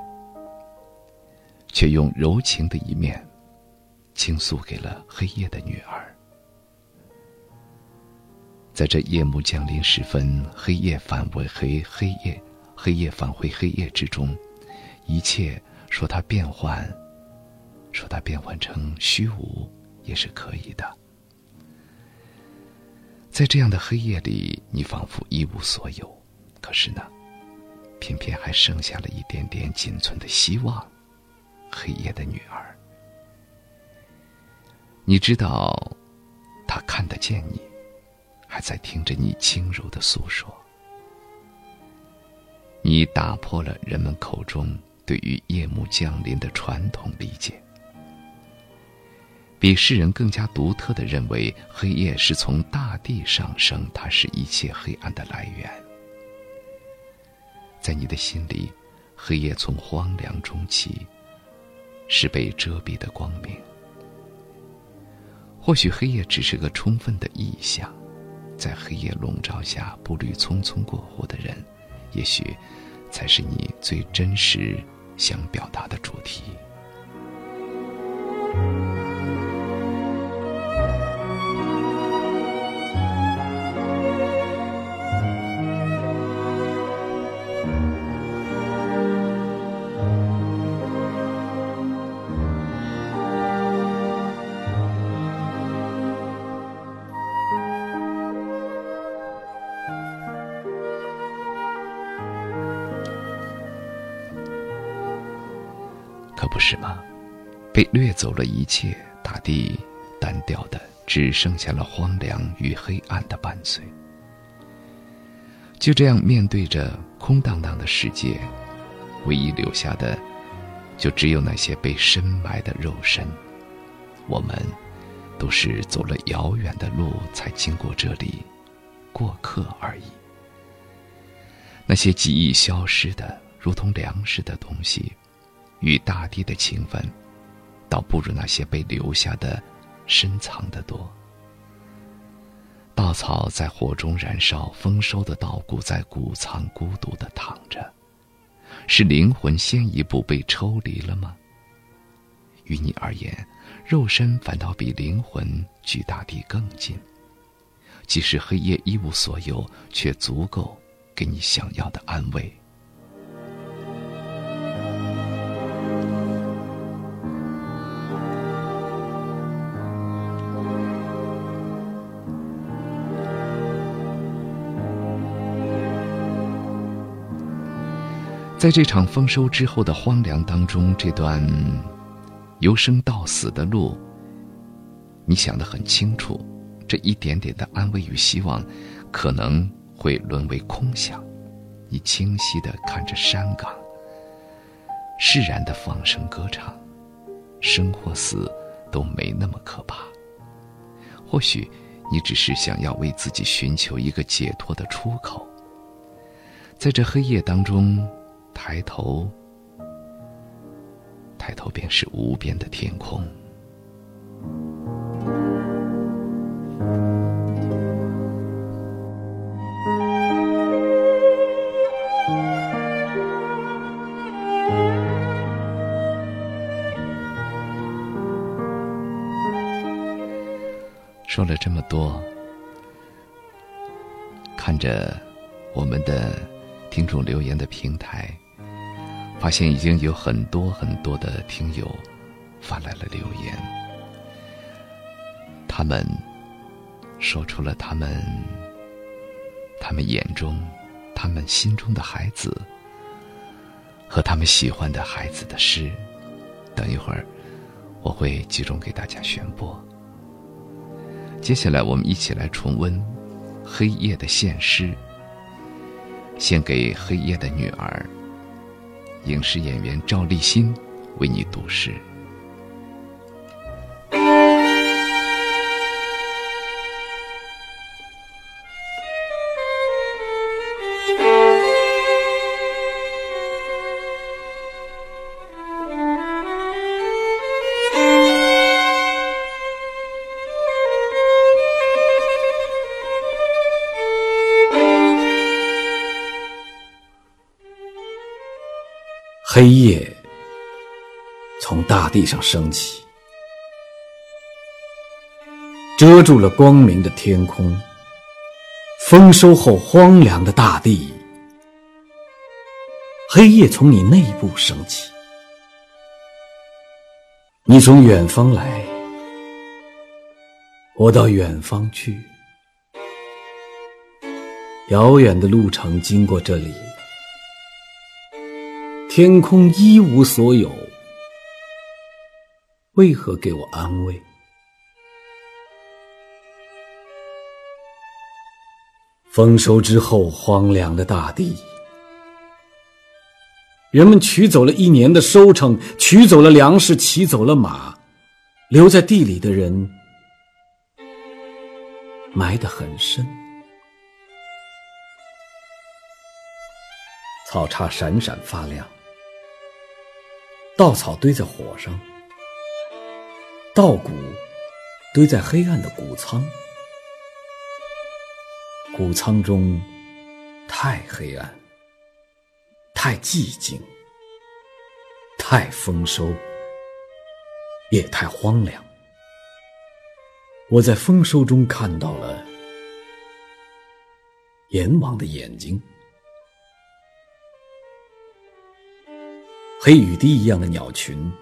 却用柔情的一面倾诉给了黑夜的女儿。在这夜幕降临时分，黑夜返回黑黑夜，黑夜返回黑夜之中，一切说它变换，说它变换成虚无也是可以的。在这样的黑夜里，你仿佛一无所有，可是呢，偏偏还剩下了一点点仅存的希望。黑夜的女儿，你知道，他看得见你，还在听着你轻柔的诉说。你打破了人们口中对于夜幕降临的传统理解，比世人更加独特的认为，黑夜是从大地上升，它是一切黑暗的来源。在你的心里，黑夜从荒凉中起。是被遮蔽的光明。或许黑夜只是个充分的意象，在黑夜笼罩下步履匆匆过活的人，也许才是你最真实想表达的主题。走了一切，大地单调的，只剩下了荒凉与黑暗的伴随。就这样面对着空荡荡的世界，唯一留下的，就只有那些被深埋的肉身。我们都是走了遥远的路才经过这里，过客而已。那些记忆消失的，如同粮食的东西。与大地的情分，倒不如那些被留下的深藏的多。稻草在火中燃烧，丰收的稻谷在谷仓孤独的躺着，是灵魂先一步被抽离了吗？于你而言，肉身反倒比灵魂距大地更近。即使黑夜一无所有，却足够给你想要的安慰。在这场丰收之后的荒凉当中，这段由生到死的路，你想得很清楚，这一点点的安慰与希望，可能会沦为空想。你清晰地看着山岗，释然地放声歌唱，生或死都没那么可怕。或许，你只是想要为自己寻求一个解脱的出口。在这黑夜当中，抬头，抬头便是无边的天空。说了这么多，看着我们的听众留言的平台，发现已经有很多很多的听友发来了留言，他们说出了他们他们眼中、他们心中的孩子和他们喜欢的孩子的诗。等一会儿，我会集中给大家宣播。接下来，我们一起来重温《黑夜的献诗》，献给黑夜的女儿。影视演员赵立新为你读诗。黑夜从大地上升起，遮住了光明的天空。丰收后荒凉的大地，黑夜从你内部升起。你从远方来，我到远方去。遥远的路程经过这里。天空一无所有，为何给我安慰？丰收之后，荒凉的大地，人们取走了一年的收成，取走了粮食，骑走了马，留在地里的人埋得很深，草叉闪闪发亮。稻草堆在火上，稻谷堆在黑暗的谷仓，谷仓中太黑暗，太寂静，太丰收，也太荒凉。我在丰收中看到了阎王的眼睛。黑雨滴一样的鸟群，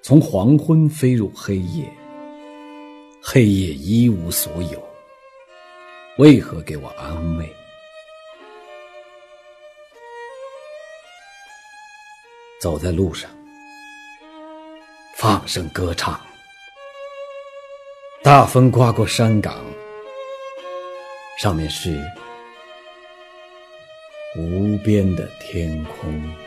从黄昏飞入黑夜。黑夜一无所有，为何给我安慰？走在路上，放声歌唱。大风刮过山岗，上面是。无边的天空。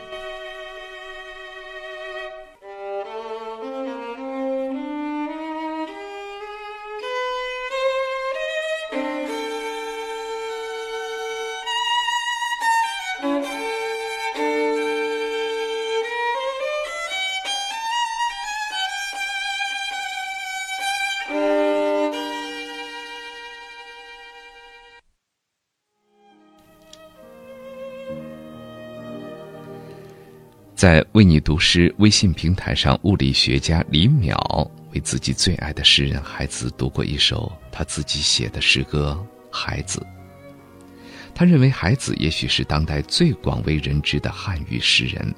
在为你读诗微信平台上，物理学家李淼为自己最爱的诗人孩子读过一首他自己写的诗歌《孩子》。他认为孩子也许是当代最广为人知的汉语诗人。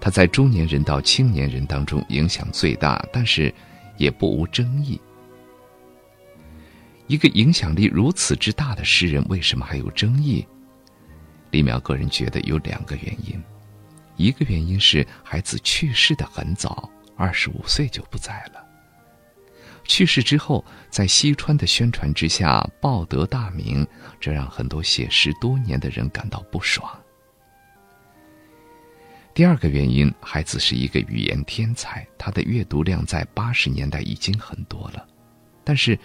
他在中年人到青年人当中影响最大，但是也不无争议。一个影响力如此之大的诗人，为什么还有争议？李淼个人觉得有两个原因，一个原因是孩子去世的很早，二十五岁就不在了。去世之后，在西川的宣传之下，报得大名，这让很多写诗多年的人感到不爽。第二个原因，孩子是一个语言天才，他的阅读量在八十年代已经很多了，但是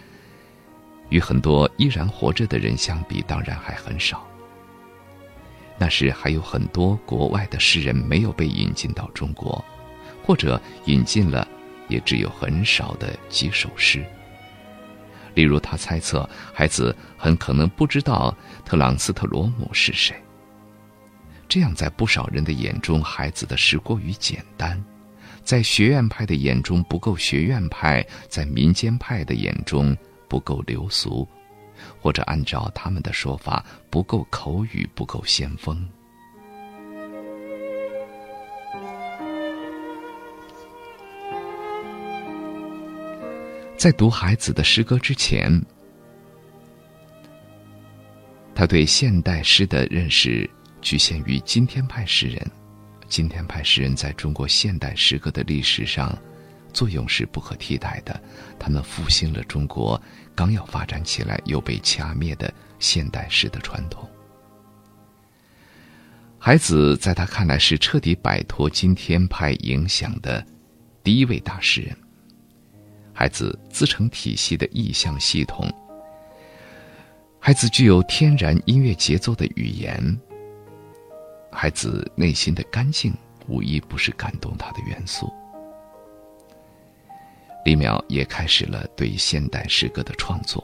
与很多依然活着的人相比，当然还很少。那时还有很多国外的诗人没有被引进到中国，或者引进了。也只有很少的几首诗。例如，他猜测孩子很可能不知道特朗斯特罗姆是谁。这样，在不少人的眼中，孩子的诗过于简单；在学院派的眼中不够学院派，在民间派的眼中不够流俗，或者按照他们的说法，不够口语，不够先锋。在读孩子的诗歌之前，他对现代诗的认识局限于今天派诗人。今天派诗人在中国现代诗歌的历史上作用是不可替代的，他们复兴了中国刚要发展起来又被掐灭的现代诗的传统。孩子在他看来是彻底摆脱今天派影响的第一位大诗人。孩子自成体系的意象系统，孩子具有天然音乐节奏的语言，孩子内心的干净无一不是感动他的元素。李淼也开始了对现代诗歌的创作，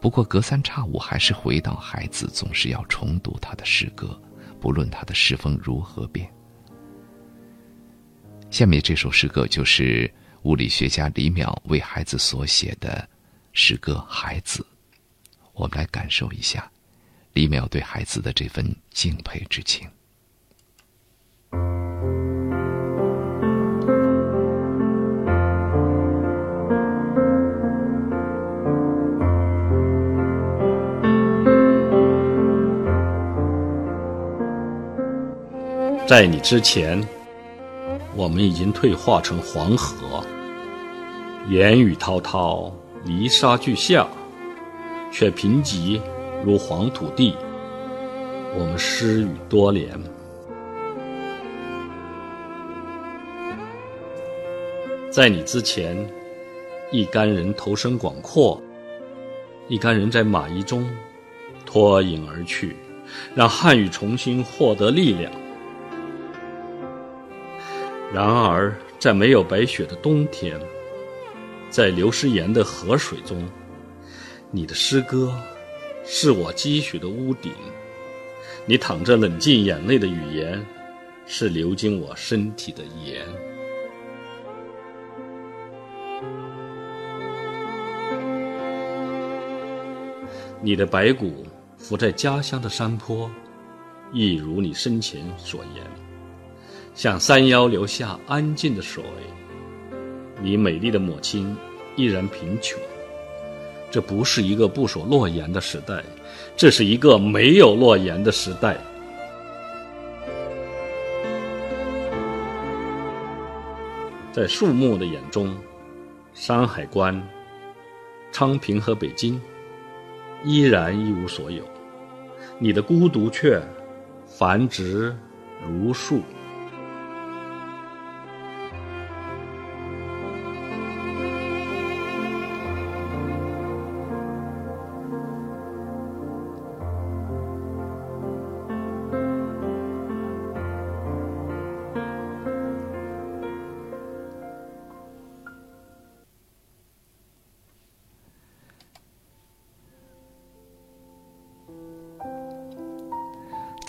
不过隔三差五还是回到孩子总是要重读他的诗歌，不论他的诗风如何变。下面这首诗歌就是。物理学家李淼为孩子所写的诗歌《孩子》，我们来感受一下李淼对孩子的这份敬佩之情。在你之前。我们已经退化成黄河，言语滔滔，泥沙俱下，却贫瘠如黄土地。我们失语多年，在你之前，一干人投身广阔，一干人在马衣中脱颖而出，让汉语重新获得力量。然而，在没有白雪的冬天，在流失盐的河水中，你的诗歌是我积雪的屋顶。你淌着冷静眼泪的语言，是流经我身体的盐。你的白骨伏在家乡的山坡，亦如你生前所言。向山腰流下安静的水。你美丽的母亲依然贫穷。这不是一个不守诺言的时代，这是一个没有诺言的时代。在树木的眼中，山海关、昌平和北京依然一无所有。你的孤独却繁殖如树。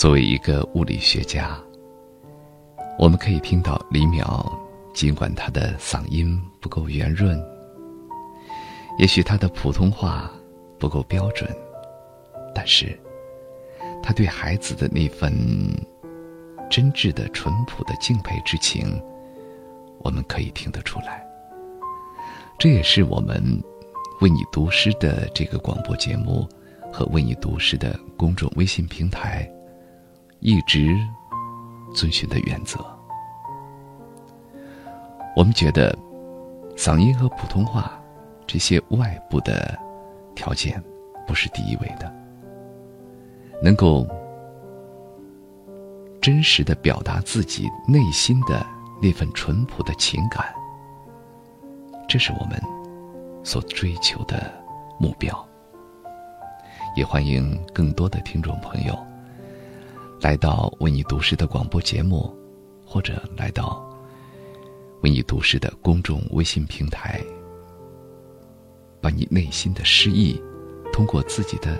作为一个物理学家，我们可以听到李淼，尽管他的嗓音不够圆润，也许他的普通话不够标准，但是他对孩子的那份真挚的、淳朴的敬佩之情，我们可以听得出来。这也是我们为你读诗的这个广播节目和为你读诗的公众微信平台。一直遵循的原则。我们觉得，嗓音和普通话这些外部的条件不是第一位的，能够真实的表达自己内心的那份淳朴的情感，这是我们所追求的目标。也欢迎更多的听众朋友来到为你读诗的广播节目，或者来到为你读诗的公众微信平台，把你内心的诗意通过自己的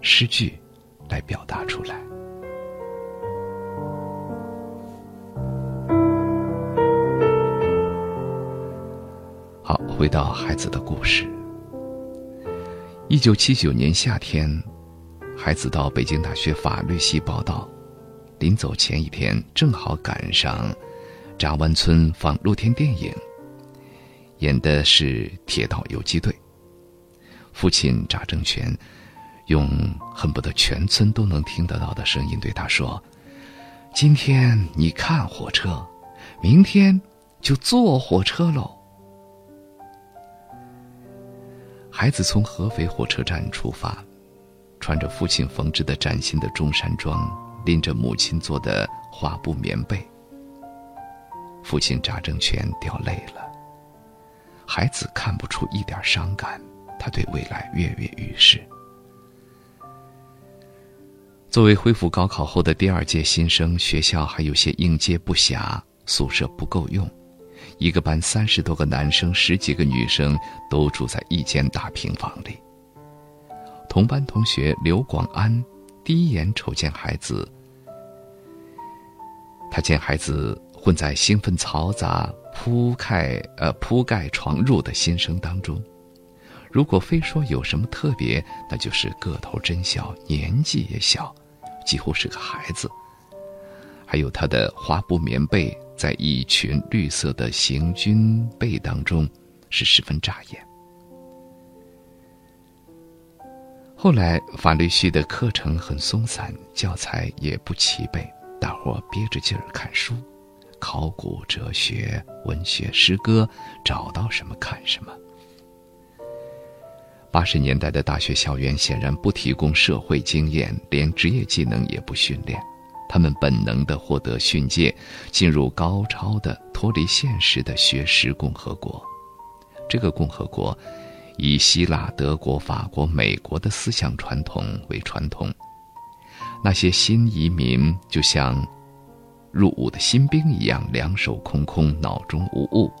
诗句来表达出来。好，回到孩子的故事。一九七九年夏天，孩子到北京大学法律系报道，临走前一天正好赶上闸湾村放露天电影，演的是铁道游击队。父亲查正全用恨不得全村都能听得到的声音对他说：“今天你看火车，明天就坐火车喽。”孩子从合肥火车站出发，穿着父亲缝制的崭新的中山装，拎着母亲做的花布棉被。父亲查正全掉泪了。孩子看不出一点伤感，他对未来跃跃欲试。作为恢复高考后的第二届新生，学校还有些应接不暇，宿舍不够用。一个班三十多个男生，十几个女生，都住在一间大平房里。同班同学刘广安第一眼瞅见孩子，他见孩子混在兴奋嘈杂、铺盖呃铺盖床褥的新生当中。如果非说有什么特别，那就是个头真小，年纪也小，几乎是个孩子。还有他的花布棉被。在一群绿色的行军被当中，是十分扎眼。后来法律系的课程很松散，教材也不齐备，大伙憋着劲儿看书，考古、哲学、文学、诗歌，找到什么看什么。八十年代的大学校园显然不提供社会经验，连职业技能也不训练。他们本能的获得训诫，进入高超的脱离现实的学识共和国。这个共和国，以希腊、德国、法国、美国的思想传统为传统。那些新移民就像入伍的新兵一样，两手空空，脑中无物。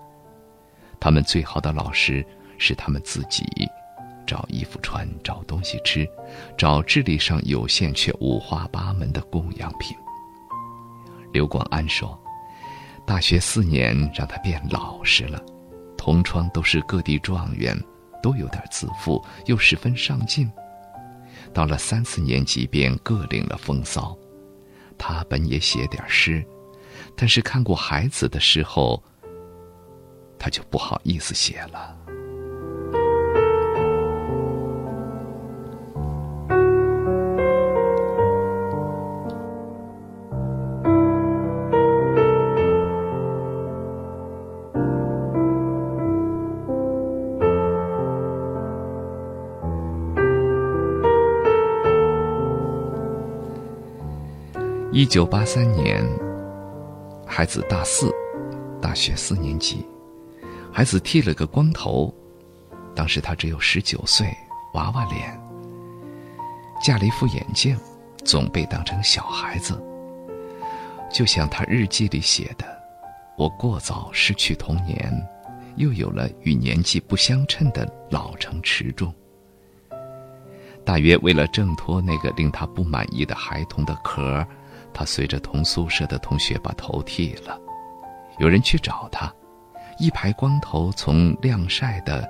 他们最好的老师是他们自己。找衣服穿，找东西吃，找智力上有限却五花八门的供养品。刘广安说：“大学四年让他变老实了，同窗都是各地状元，都有点自负，又十分上进。到了三四年级，便各领了风骚。他本也写点诗，但是看过孩子的时候，他就不好意思写了。”一九八三年，孩子大四，大学四年级，孩子剃了个光头。当时他只有十九岁，娃娃脸，架了一副眼镜，总被当成小孩子。就像他日记里写的：“我过早失去童年，又有了与年纪不相称的老成持重。”大约为了挣脱那个令他不满意的孩童的壳。他随着同宿舍的同学把头剃了，有人去找他，一排光头从晾晒的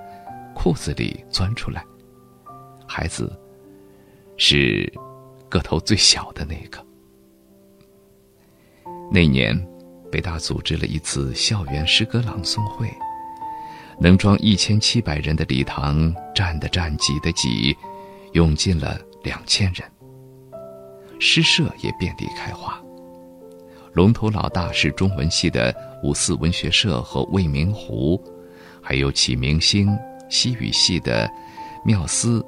裤子里钻出来。孩子是个头最小的那个。那年，北大组织了一次校园诗歌朗诵会，能装一千七百人的礼堂，站的站，挤的挤，涌进了两千人。诗社也遍地开花。龙头老大是中文系的五四文学社和未名湖，还有启明星、西语系的妙思，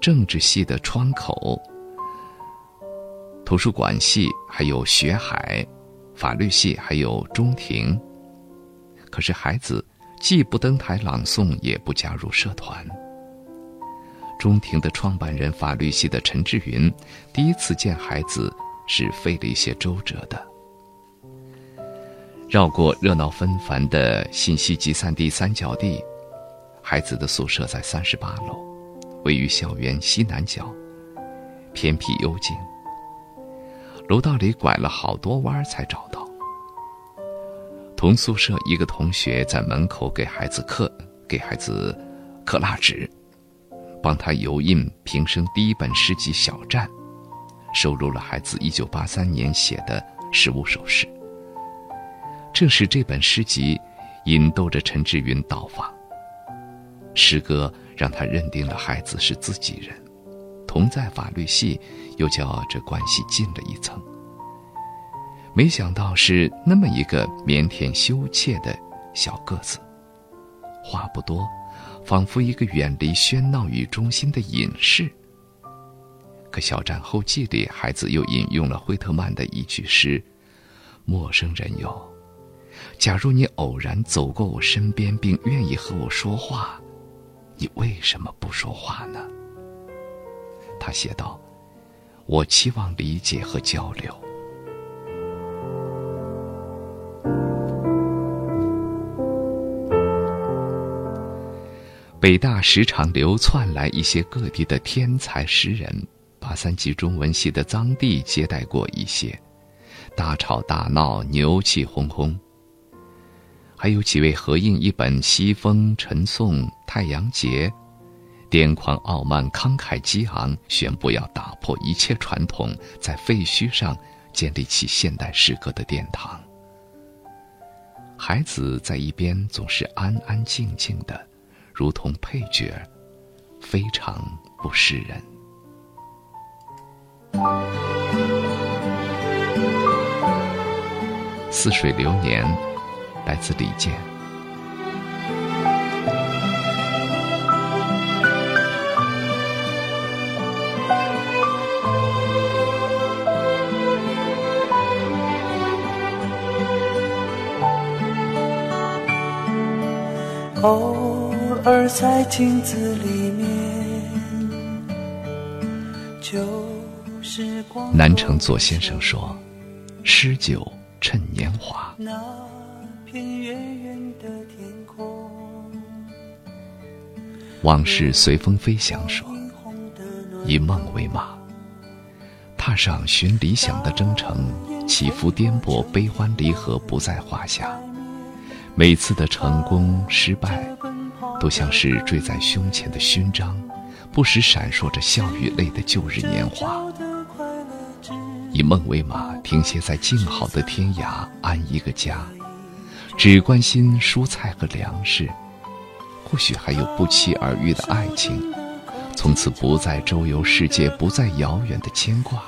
政治系的窗口，图书馆系还有学海，法律系还有中庭。可是孩子既不登台朗诵，也不加入社团。中庭的创办人法律系的陈志云，第一次见孩子是费了一些周折的。绕过热闹纷繁的信息集散地三角地，孩子的宿舍在三十八楼，位于校园西南角，偏僻幽静。楼道里拐了好多弯才找到。同宿舍一个同学在门口给孩子刻，给孩子刻蜡纸，帮他油印平生第一本诗集《小站》，收录了孩子一九八三年写的十五首诗。正是这本诗集，引逗着陈志云到访。诗歌让他认定了孩子是自己人，同在法律系，又叫这关系近了一层。没想到是那么一个腼腆羞怯的小个子，话不多，仿佛一个远离喧闹与中心的隐士。可小站后记里，孩子又引用了惠特曼的一句诗：“陌生人哟。”假如你偶然走过我身边，并愿意和我说话，你为什么不说话呢？他写道：“我期望理解和交流。”北大时常流窜来一些各地的天才诗人，八三级中文系的臧地接待过一些，大吵大闹，牛气哄哄。还有几位合印一本《西风陈颂太阳节》，癫狂傲慢、慷慨激昂，宣布要打破一切传统，在废墟上建立起现代诗歌的殿堂。孩子在一边总是安安静静的，如同配角，非常不识人。似水流年。来自李健。偶尔在镜子里面，就是。南城左先生说：“诗酒趁年华。”往事随风飞翔，说：“以梦为马，踏上寻理想的征程，起伏颠簸，悲欢离合不在话下。每次的成功失败，都像是坠在胸前的勋章，不时闪烁着笑与泪的旧日年华。以梦为马，停歇在静好的天涯，安一个家。”只关心蔬菜和粮食，或许还有不期而遇的爱情，从此不再周游世界，不再遥远的牵挂，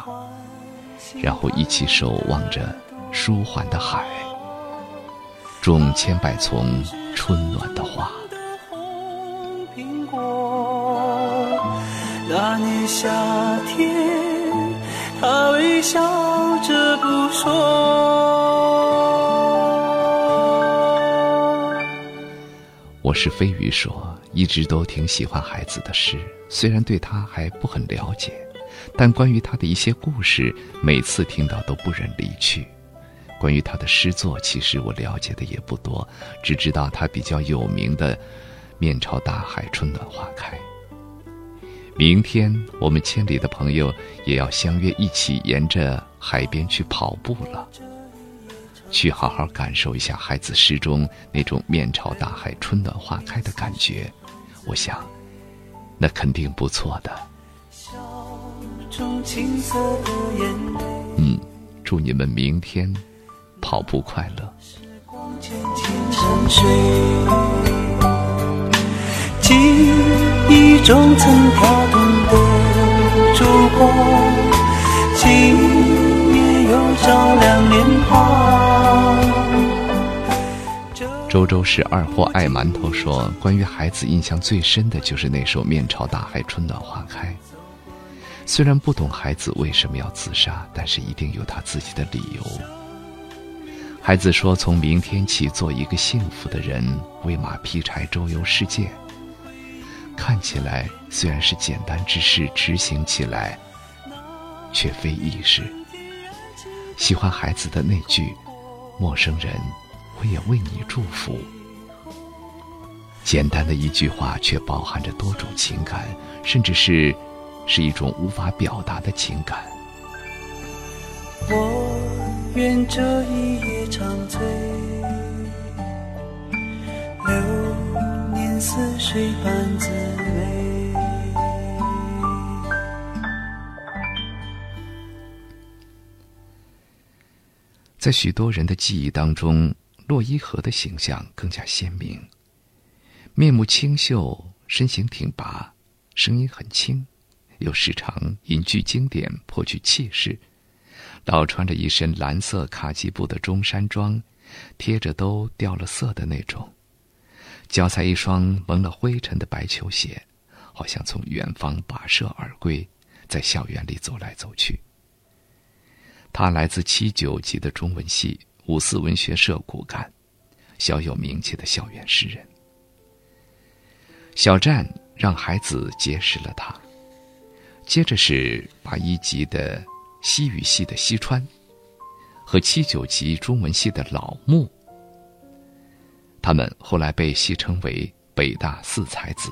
然后一起守望着舒缓的海，种千百丛春暖的花。那年夏天，他微笑着不说。我是飞鱼说，一直都挺喜欢孩子的诗，虽然对他还不很了解，但关于他的一些故事，每次听到都不忍离去。关于他的诗作，其实我了解的也不多，只知道他比较有名的“面朝大海，春暖花开”。明天我们千里的朋友也要相约一起沿着海边去跑步了。去好好感受一下孩子诗中那种面朝大海、春暖花开的感觉，我想，那肯定不错的。嗯，祝你们明天跑步快乐。记一种曾跳动的烛光。今夜又照亮年华。周周是二货爱馒头说，关于孩子印象最深的就是那首《面朝大海，春暖花开》。虽然不懂孩子为什么要自杀，但是一定有他自己的理由。孩子说：“从明天起，做一个幸福的人，喂马劈柴，周游世界。”看起来虽然是简单之事，执行起来却非易事。喜欢孩子的那句“陌生人，我也为你祝福”，简单的一句话，却包含着多种情感，甚至是。是一种无法表达的情感。我愿这一夜长醉，流似水般滋味。在许多人的记忆当中，洛伊河的形象更加鲜明，面目清秀，身形挺拔，声音很轻。又时常引句经典，颇具气势。老穿着一身蓝色卡其布的中山装，贴着都掉了色的那种，脚踩一双蒙了灰尘的白球鞋，好像从远方跋涉而归，在校园里走来走去。他来自七九级的中文系五四文学社骨干，小有名气的校园诗人。小站让孩子结识了他。接着是八一级的西语系的西川，和七九级中文系的老穆，他们后来被戏称为北大四才子。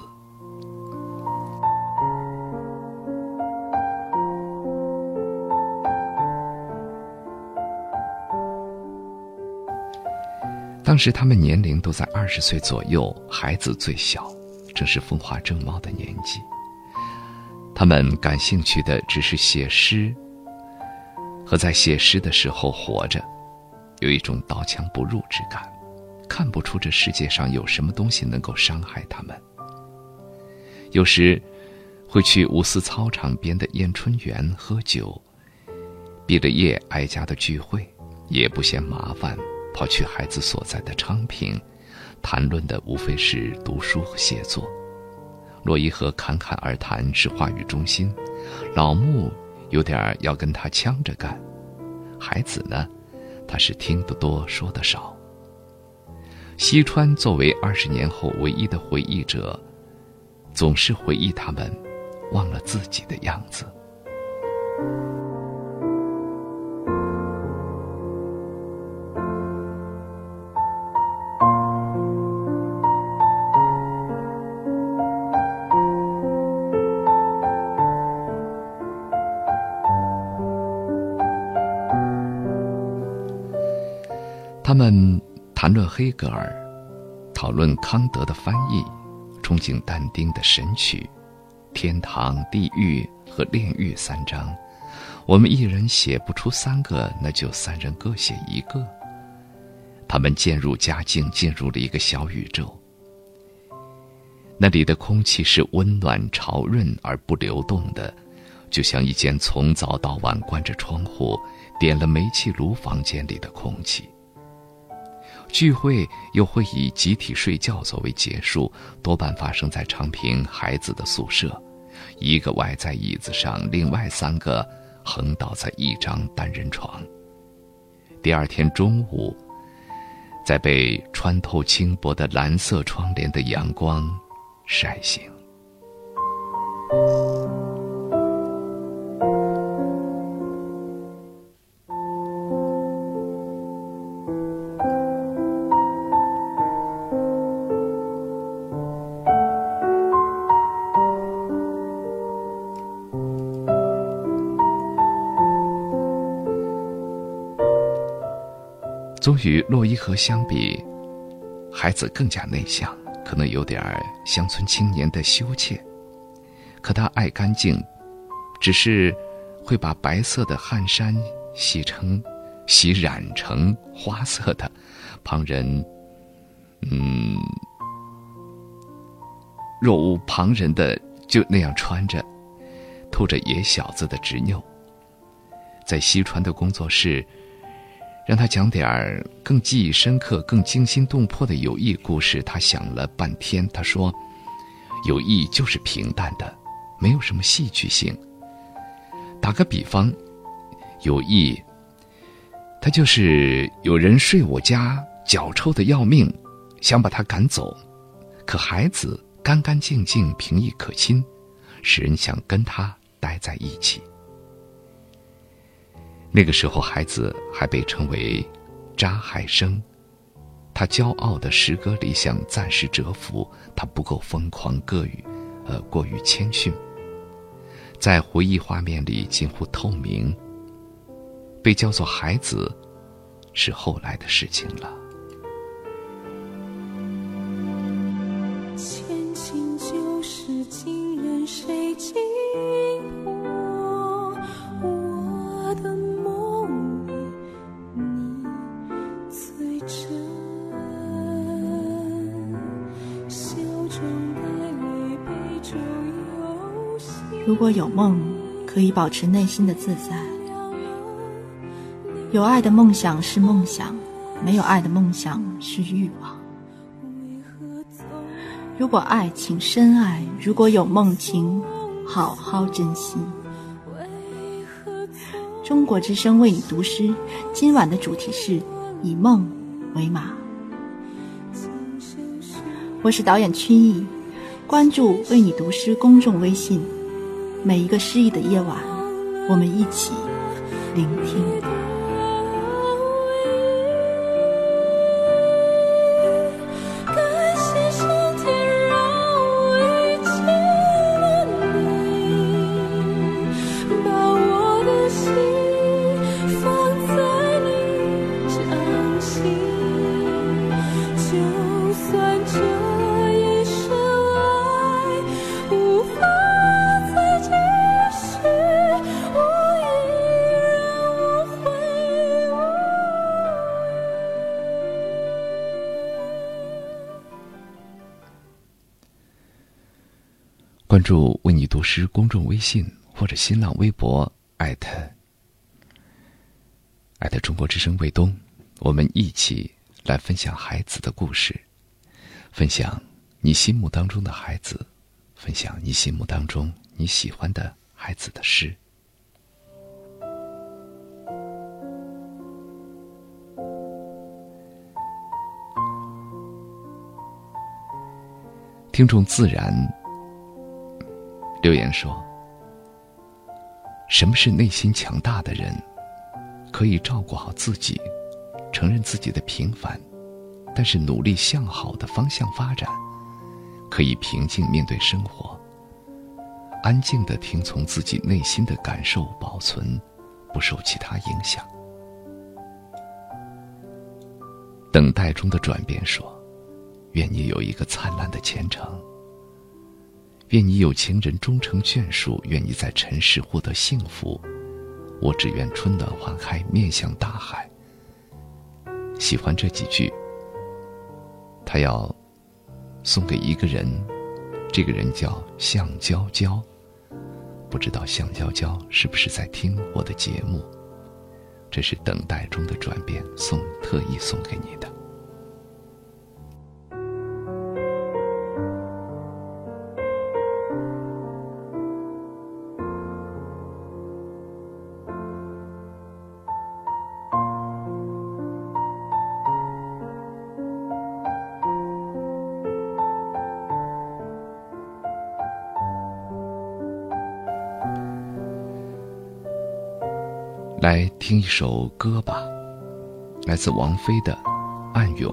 当时他们年龄都在二十岁左右，孩子最小，正是风华正茂的年纪。他们感兴趣的只是写诗，和在写诗的时候活着，有一种刀枪不入之感，看不出这世界上有什么东西能够伤害他们。有时，会去五四操场边的燕春园喝酒，毕了业挨家的聚会，也不嫌麻烦，跑去孩子所在的昌平，谈论的无非是读书和写作。洛伊和侃侃而谈是话语中心，老穆有点要跟他呛着干，孩子呢，他是听得多说得少。西川作为二十年后唯一的回忆者，总是回忆他们忘了自己的样子。谈论黑格尔，讨论康德的翻译，憧憬但丁的《神曲》，天堂、地狱和炼狱三章，我们一人写不出三个，那就三人各写一个。他们渐入佳境，进入了一个小宇宙。那里的空气是温暖、潮润而不流动的，就像一间从早到晚关着窗户、点了煤气炉房间里的空气。聚会又会以集体睡觉作为结束，多半发生在昌平孩子的宿舍，一个歪在椅子上，另外三个横倒在一张单人床。第二天中午，在被穿透轻薄的蓝色窗帘的阳光晒醒。总与洛伊河相比，孩子更加内向，可能有点乡村青年的羞怯。可他爱干净，只是会把白色的汗衫洗成、洗染成花色的。旁人，嗯，若无旁人的就那样穿着，吐着野小子的执拗。在西川的工作室，让他讲点儿更记忆深刻、更惊心动魄的友谊故事。他想了半天，他说：“友谊就是平淡的，没有什么戏剧性。打个比方，友谊，他就是有人睡我家，脚臭的要命，想把他赶走，可孩子干干净净、平易可亲，使人想跟他待在一起。”那个时候，孩子还被称为“扎海生”，他骄傲的诗歌理想暂时折服，他不够疯狂过于，呃，过于谦逊，在回忆画面里近乎透明。被叫做孩子，是后来的事情了。如果有梦，可以保持内心的自在。有爱的梦想是梦想，没有爱的梦想是欲望。如果爱，请深爱；如果有梦，请好好珍惜。中国之声为你读诗，今晚的主题是以梦为马。我是导演曲艺，关注为你读诗公众微信，每一个诗意的夜晚，我们一起聆听。关注“为你读诗”公众微信或者新浪微博，艾特艾特中国之声卫东，我们一起来分享孩子的故事，分享你心目当中的孩子，分享你心目当中你喜欢的孩子的诗。听众自然留言说：“什么是内心强大的人？可以照顾好自己，承认自己的平凡，但是努力向好的方向发展。可以平静面对生活，安静的听从自己内心的感受，保存，不受其他影响。”等待中的转变说。愿你有一个灿烂的前程。愿你有情人终成眷属。愿你在尘世获得幸福。我只愿春暖花开，面向大海。喜欢这几句，他要送给一个人，这个人叫向娇娇。不知道向娇娇是不是在听我的节目？这是等待中的转变，送特意送给你的。来听一首歌吧，来自王菲的《暗涌》。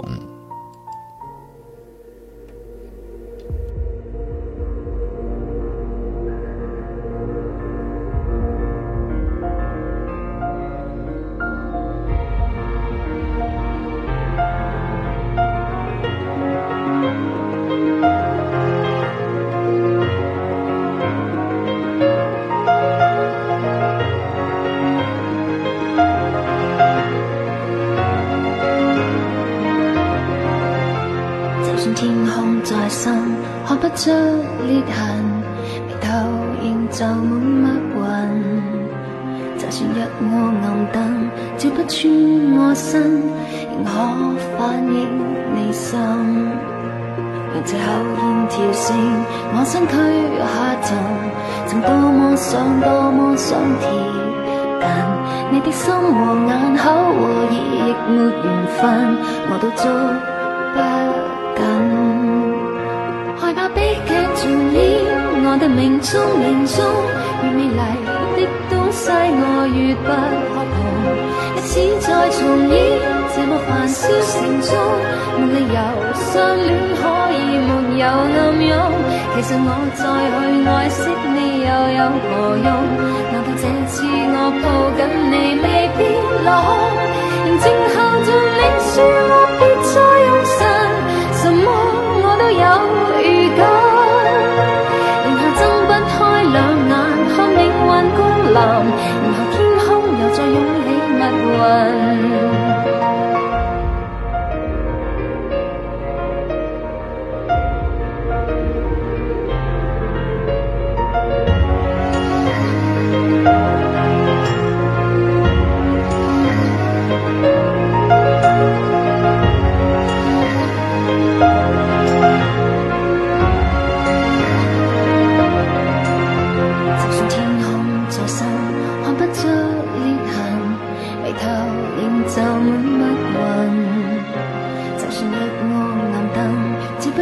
命中命中越美麗的東西，我越不可碰。一次再重演，這麼繁嚣城中，没理由相戀可以沒有暗涌。其實我再去愛惜你又有何用？難道這次我抱緊你未必落空？仍靜候着你說我別再用神，什麼我都有預感。然后天空又再涌起密云。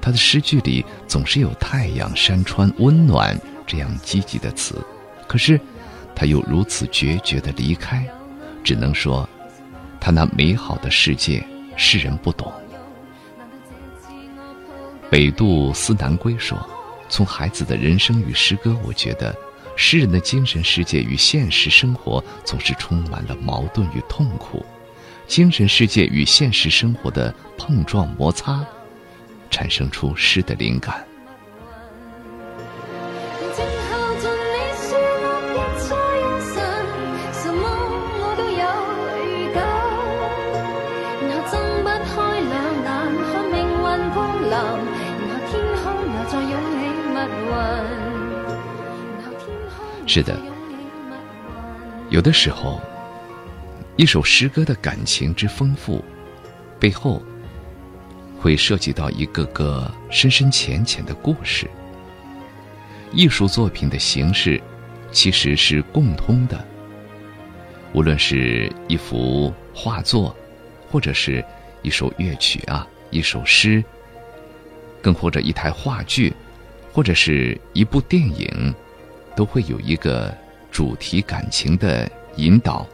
他的诗句里总是有太阳、山川、温暖这样积极的词，可是他又如此决绝的离开，只能说，他那美好的世界，世人不懂。”北渡思南归说：“从孩子的人生与诗歌，我觉得。”诗人的精神世界与现实生活总是充满了矛盾与痛苦，精神世界与现实生活的碰撞摩擦，产生出诗的灵感。是的，有的时候，一首诗歌的感情之丰富，背后会涉及到一个个深深浅浅的故事。艺术作品的形式其实是共通的，无论是一幅画作，或者是一首乐曲啊，一首诗，更或者一台话剧，或者是一部电影。都会有一个主题感情的引导，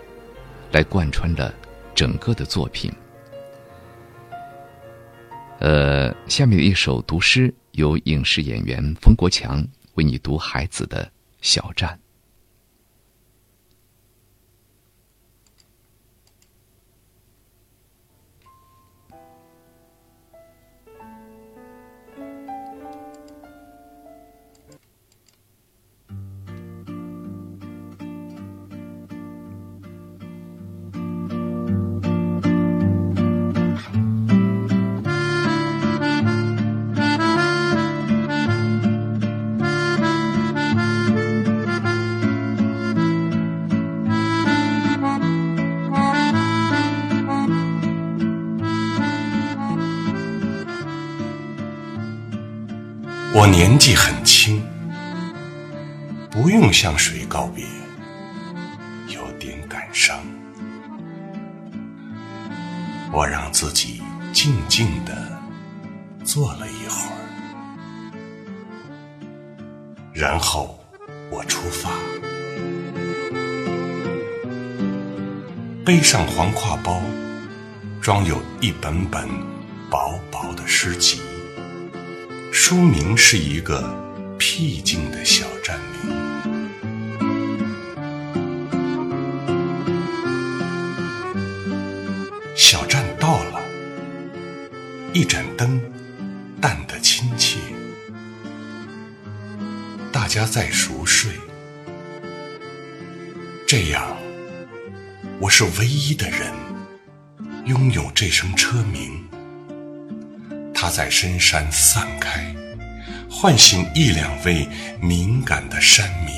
来贯穿了整个的作品。呃，下面的一首读诗由影视演员冯国强为你读孩子的小站。我年纪很轻，不用向谁告别，有点感伤。我让自己静静的坐了一会儿，然后我出发，背上黄挎包，装有一本本薄薄的诗集。书名是一个僻静的小站名。小站到了一盏灯淡的亲切。大家在熟睡。这样我是唯一的人拥有这声车鸣在深山散开，唤醒一两位敏感的山民，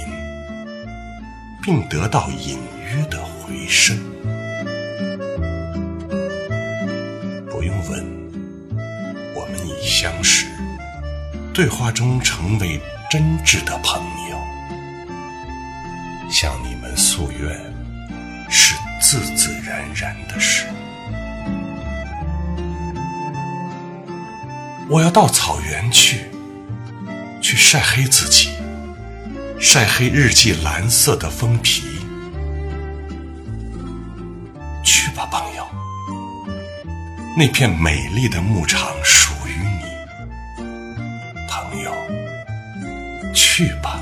并得到隐约的回声。不用问，我们已相识，对话中成为真挚的朋友。我要到草原去，去晒黑自己，晒黑日记蓝色的封皮。去吧，朋友，那片美丽的牧场属于你，朋友。去吧。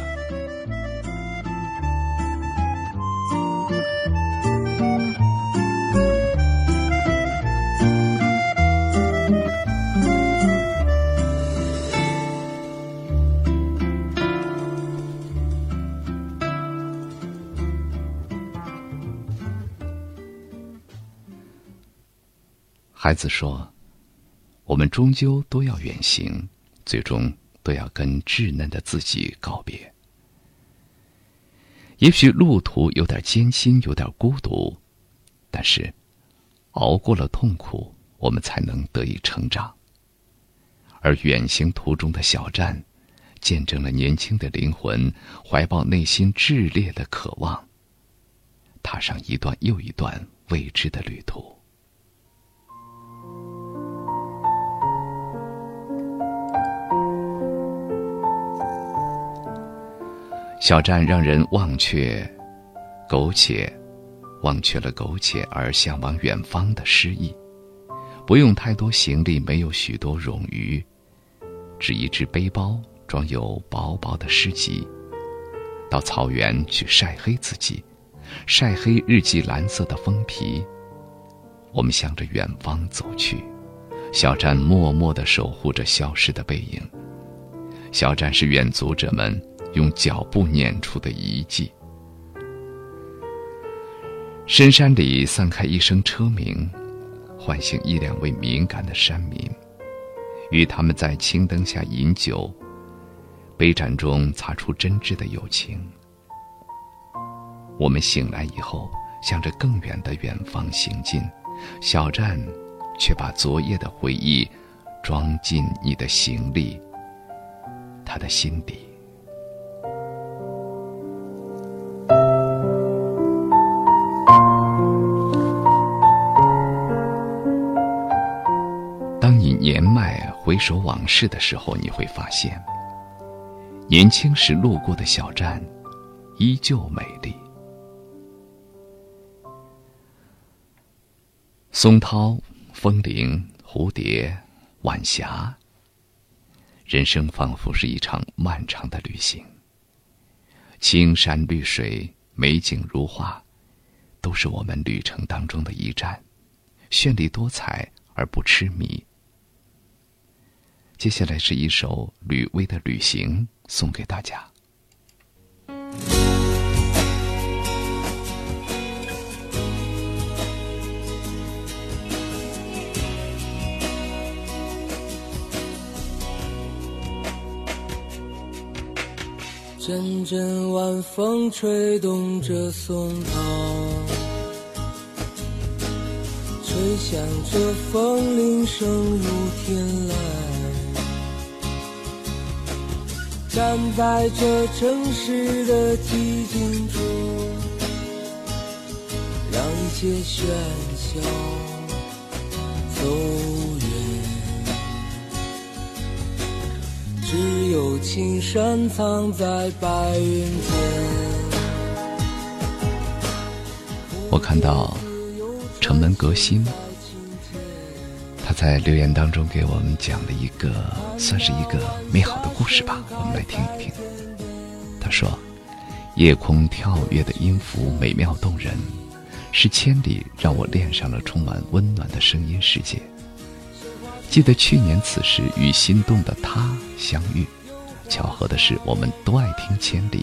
孩子说：“我们终究都要远行，最终都要跟稚嫩的自己告别。也许路途有点艰辛，有点孤独，但是熬过了痛苦，我们才能得以成长。而远行途中的小站，见证了年轻的灵魂怀抱内心炽烈的渴望，踏上一段又一段未知的旅途。”小站让人忘却苟且，忘却了苟且而向往远方的诗意。不用太多行李，没有许多冗余，只一只背包装有薄薄的诗集。到草原去晒黑自己，晒黑日记蓝色的封皮。我们向着远方走去，小站默默地守护着消失的背影。小站是远足者们。用脚步撵出的遗迹。深山里散开一声车鸣，唤醒一两位敏感的山民，与他们在青灯下饮酒，杯盏中擦出真挚的友情。我们醒来以后，向着更远的远方行进，小站却把昨夜的回忆装进你的行李，他的心底。回首往事的时候，你会发现，年轻时路过的小站，依旧美丽。松涛、风铃、蝴蝶、晚霞，人生仿佛是一场漫长的旅行。青山绿水、美景如画，都是我们旅程当中的一站，绚丽多彩而不痴迷。接下来是一首吕薇的《旅行》，送给大家。阵阵晚风吹动着松涛，吹响着风铃声如天籁。站在这城市的寂静中，让一切喧嚣走远。只有青山藏在白云间。我看到城门革新。在留言当中给我们讲了一个，算是一个美好的故事吧，我们来听一听。他说：“夜空跳跃的音符美妙动人，是千里让我恋上了充满温暖的声音世界。记得去年此时与心动的他相遇，巧合的是，我们都爱听《千里》。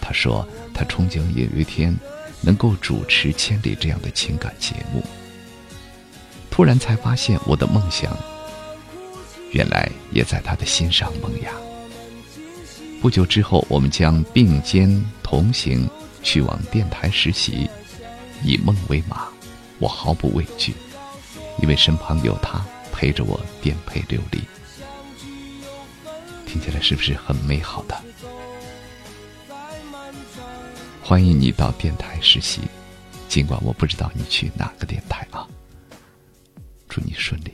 他说他憧憬有一天能够主持《千里》这样的情感节目。突然才发现，我的梦想原来也在他的心上萌芽。不久之后，我们将并肩同行，去往电台实习，以梦为马，我毫不畏惧，因为身旁有他陪着我颠沛流离。听起来是不是很美好的？欢迎你到电台实习，尽管我不知道你去哪个电台啊。祝你顺利。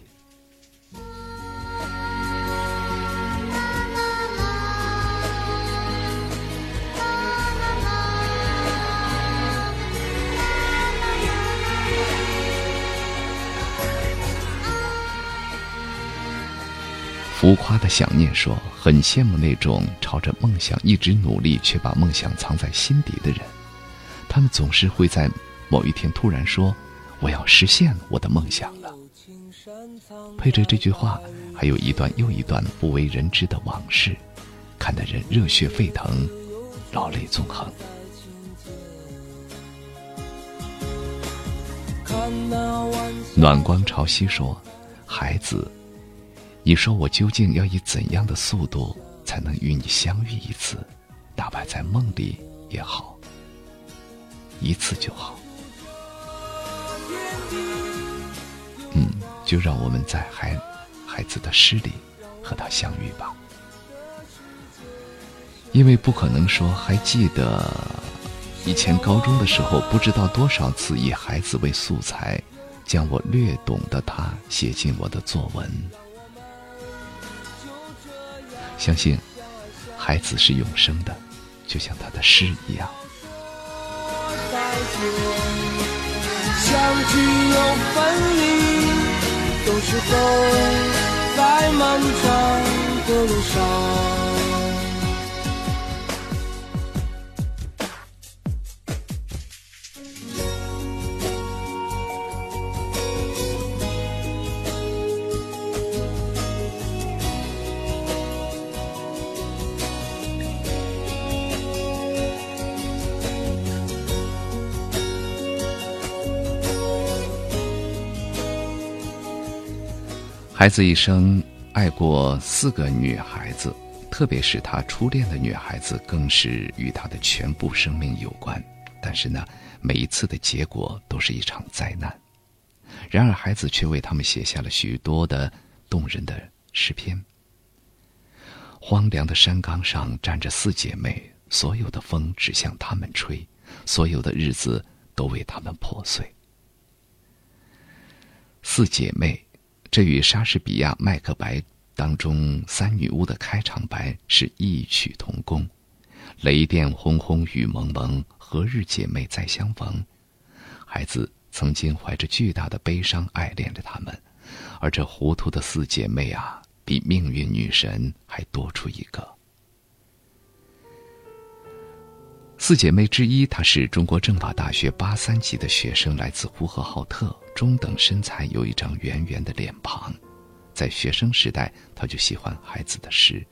浮夸的想念说：“很羡慕那种朝着梦想一直努力，却把梦想藏在心底的人。他们总是会在某一天突然说：‘我要实现我的梦想。’配着这句话，还有一段又一段不为人知的往事，看得人热血沸腾，老泪纵横。”暖光潮汐说：“孩子。”你说我究竟要以怎样的速度才能与你相遇一次？哪怕在梦里也好，一次就好。就让我们在孩孩子的诗里和他相遇吧。因为不可能说还记得以前高中的时候，不知道多少次以孩子为素材，将我略懂的他写进我的作文。相信，孩子是永生的，就像他的诗一样。相聚又分离，都是走在漫长的路上。孩子一生爱过四个女孩子，特别是他初恋的女孩子，更是与他的全部生命有关。但是呢，每一次的结果都是一场灾难。然而，孩子却为他们写下了许多的动人的诗篇。荒凉的山岗上站着四姐妹，所有的风只向她们吹，所有的日子都为她们破碎。四姐妹。这与莎士比亚《麦克白》当中三女巫的开场白是异曲同工。雷电轰轰，雨蒙蒙，何日姐妹再相逢？孩子曾经怀着巨大的悲伤爱恋着她们，而这糊涂的四姐妹啊，比命运女神还多出一个。四姐妹之一，她是中国政法大学八三级的学生，来自呼和浩特，中等身材，有一张圆圆的脸庞。在学生时代，她就喜欢孩子的诗，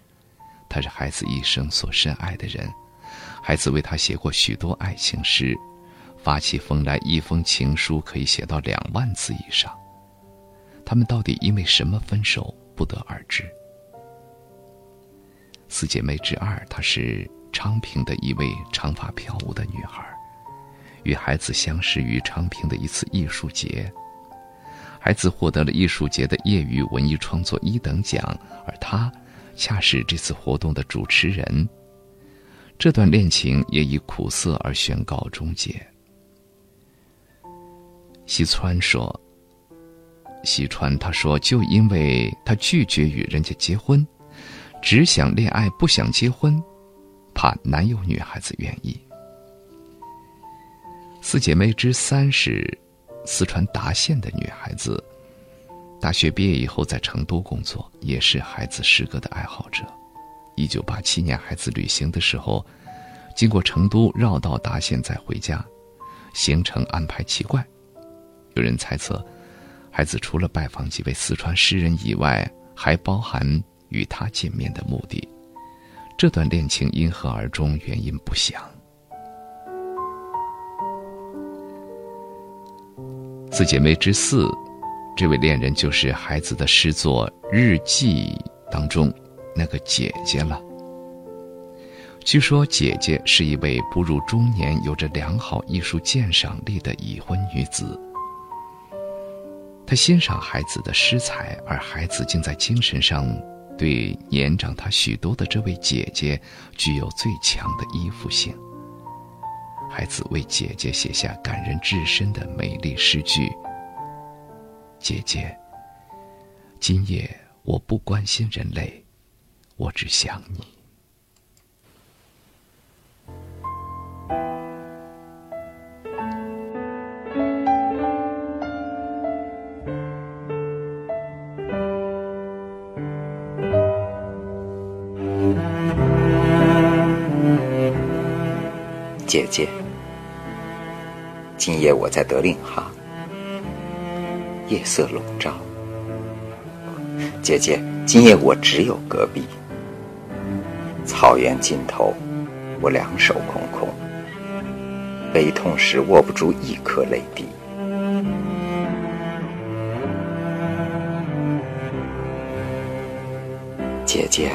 她是孩子一生所深爱的人。孩子为她写过许多爱情诗，发起疯来，一封情书可以写到两万字以上。他们到底因为什么分手，不得而知。四姐妹之二，她是。昌平的一位长发飘舞的女孩，与孩子相识于昌平的一次艺术节。孩子获得了艺术节的业余文艺创作一等奖，而他恰是这次活动的主持人。这段恋情也以苦涩而宣告终结。西川说：“西川，他说，就因为他拒绝与人家结婚，只想恋爱，不想结婚。”怕男友女孩子愿意。四姐妹之三是四川达县的女孩子，大学毕业以后在成都工作，也是孩子诗歌的爱好者。一九八七年孩子旅行的时候，经过成都绕道达县再回家，行程安排奇怪。有人猜测，孩子除了拜访几位四川诗人以外，还包含与他见面的目的。这段恋情因何而终，原因不详。四姐妹之四，这位恋人就是孩子的诗作《日记》当中那个姐姐了。据说姐姐是一位步入中年、有着良好艺术鉴赏力的已婚女子。她欣赏孩子的诗才，而孩子竟在精神上对年长他许多的这位姐姐具有最强的依附性。孩子为姐姐写下感人至深的美丽诗句：“姐姐，今夜我不关心人类，我只想你。”姐姐，今夜我在德令哈，夜色笼罩。姐姐，今夜我只有戈壁，草原尽头，我两手空空，悲痛时握不住一颗泪滴。姐姐，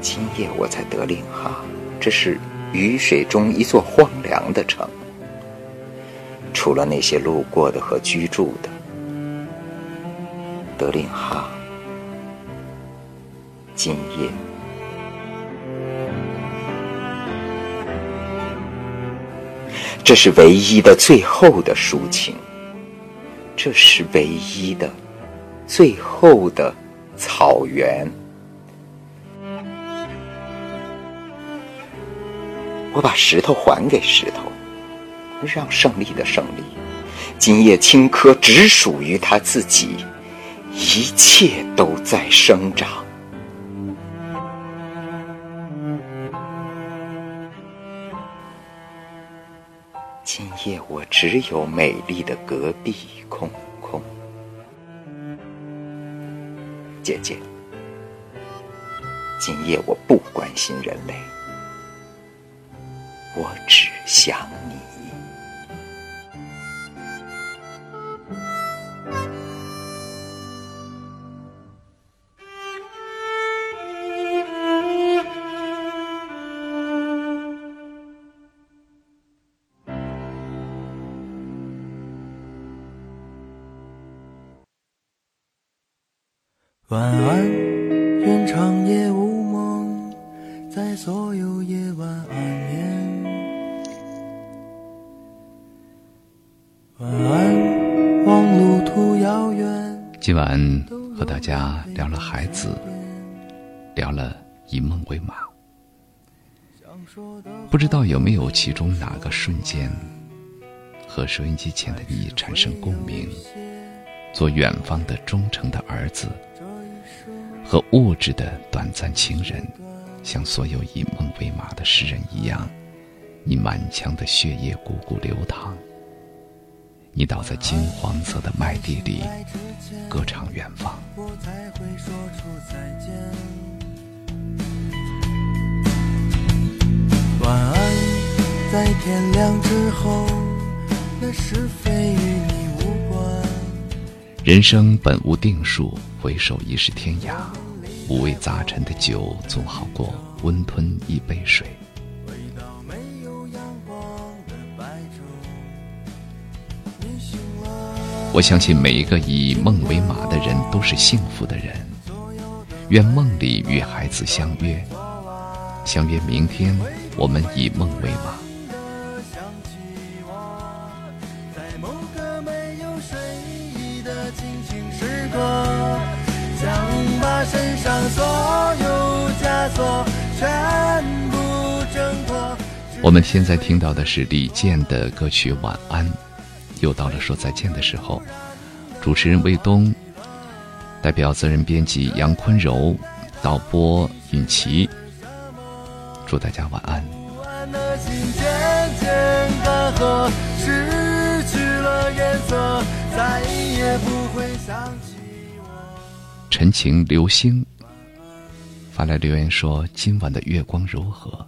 今夜我在德令哈，这是。雨水中一座荒凉的城，除了那些路过的和居住的，德令哈，今夜，这是唯一的、最后的抒情，这是唯一的、最后的草原。我把石头还给石头，让胜利的胜利。今夜青稞只属于他自己，一切都在生长。今夜我只有美丽的隔壁空空，姐姐。今夜我不关心人类。我只想你。晚安，和大家聊了孩子，聊了以梦为马。不知道有没有其中哪个瞬间，和收音机前的你产生共鸣？做远方的忠诚的儿子。和物质的短暂情人，像所有以梦为马的诗人一样，你满腔的血液汩汩流淌。你倒在金黄色的麦地里，歌唱远方。晚安，在天亮之后，那是非与你无关。人生本无定数。回首已是天涯，五味杂陈的酒总好过温吞一杯水。我相信每一个以梦为马的人都是幸福的人。愿梦里与孩子相约，相约明天，我们以梦为马。身上所有枷锁全部挣脱。我们现在听到的是李健的歌曲《晚安》，又到了说再见的时候。主持人魏东，代表责任编辑杨坤柔，导播尹奇，祝大家晚安。失去了颜色，再也不会想起。陈情流星发来留言说：“今晚的月光柔和，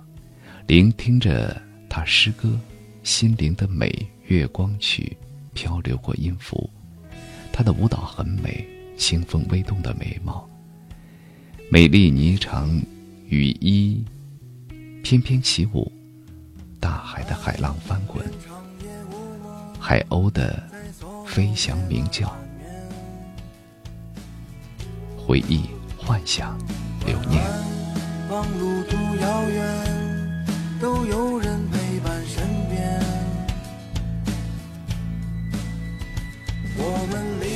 聆听着他诗歌，心灵的美。月光曲漂流过音符，他的舞蹈很美，清风微动的眉毛，美丽霓裳羽衣翩翩起舞，大海的海浪翻滚，海鸥的飞翔鸣叫。”回忆、幻想、留念。望路途遥远，都有人陪伴身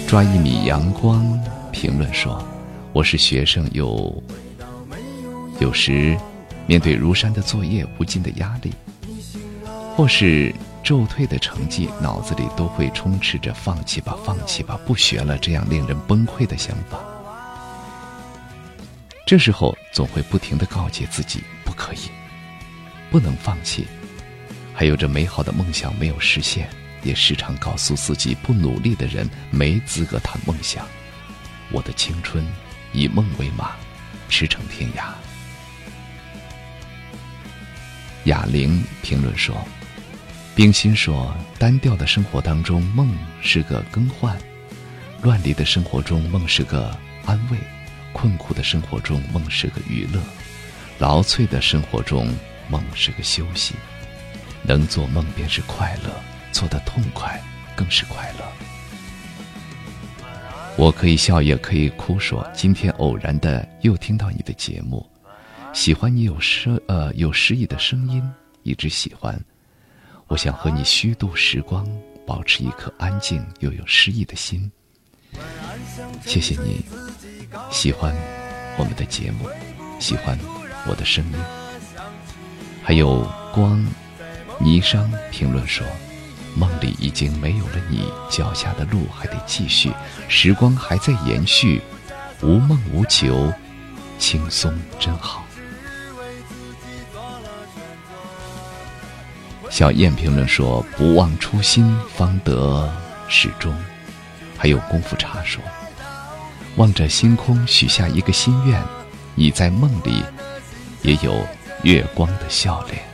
抓一米阳光评论说：“我是学生，有有时面对如山的作业、无尽的压力，或是骤退的成绩，脑子里都会充斥着‘放弃吧，放弃吧，不学了’这样令人崩溃的想法。”这时候总会不停的告诫自己不可以，不能放弃，还有着美好的梦想没有实现，也时常告诉自己不努力的人没资格谈梦想。我的青春以梦为马，驰骋天涯。哑铃评论说：“冰心说，单调的生活当中，梦是个更换；乱离的生活中，梦是个安慰。”困苦的生活中，梦是个娱乐；劳瘁的生活中，梦是个休息。能做梦便是快乐，做得痛快更是快乐。我可以笑，也可以哭，说今天偶然的又听到你的节目，喜欢你有诗呃有诗意的声音，一直喜欢。我想和你虚度时光，保持一颗安静又有诗意的心。谢谢你。喜欢我们的节目，喜欢我的声音，还有光霓裳评论说：“梦里已经没有了你，脚下的路还得继续，时光还在延续，无梦无求，轻松真好。”小燕评论说：“不忘初心，方得始终。”还有功夫茶说。望着星空，许下一个心愿，你在梦里也有月光的笑脸。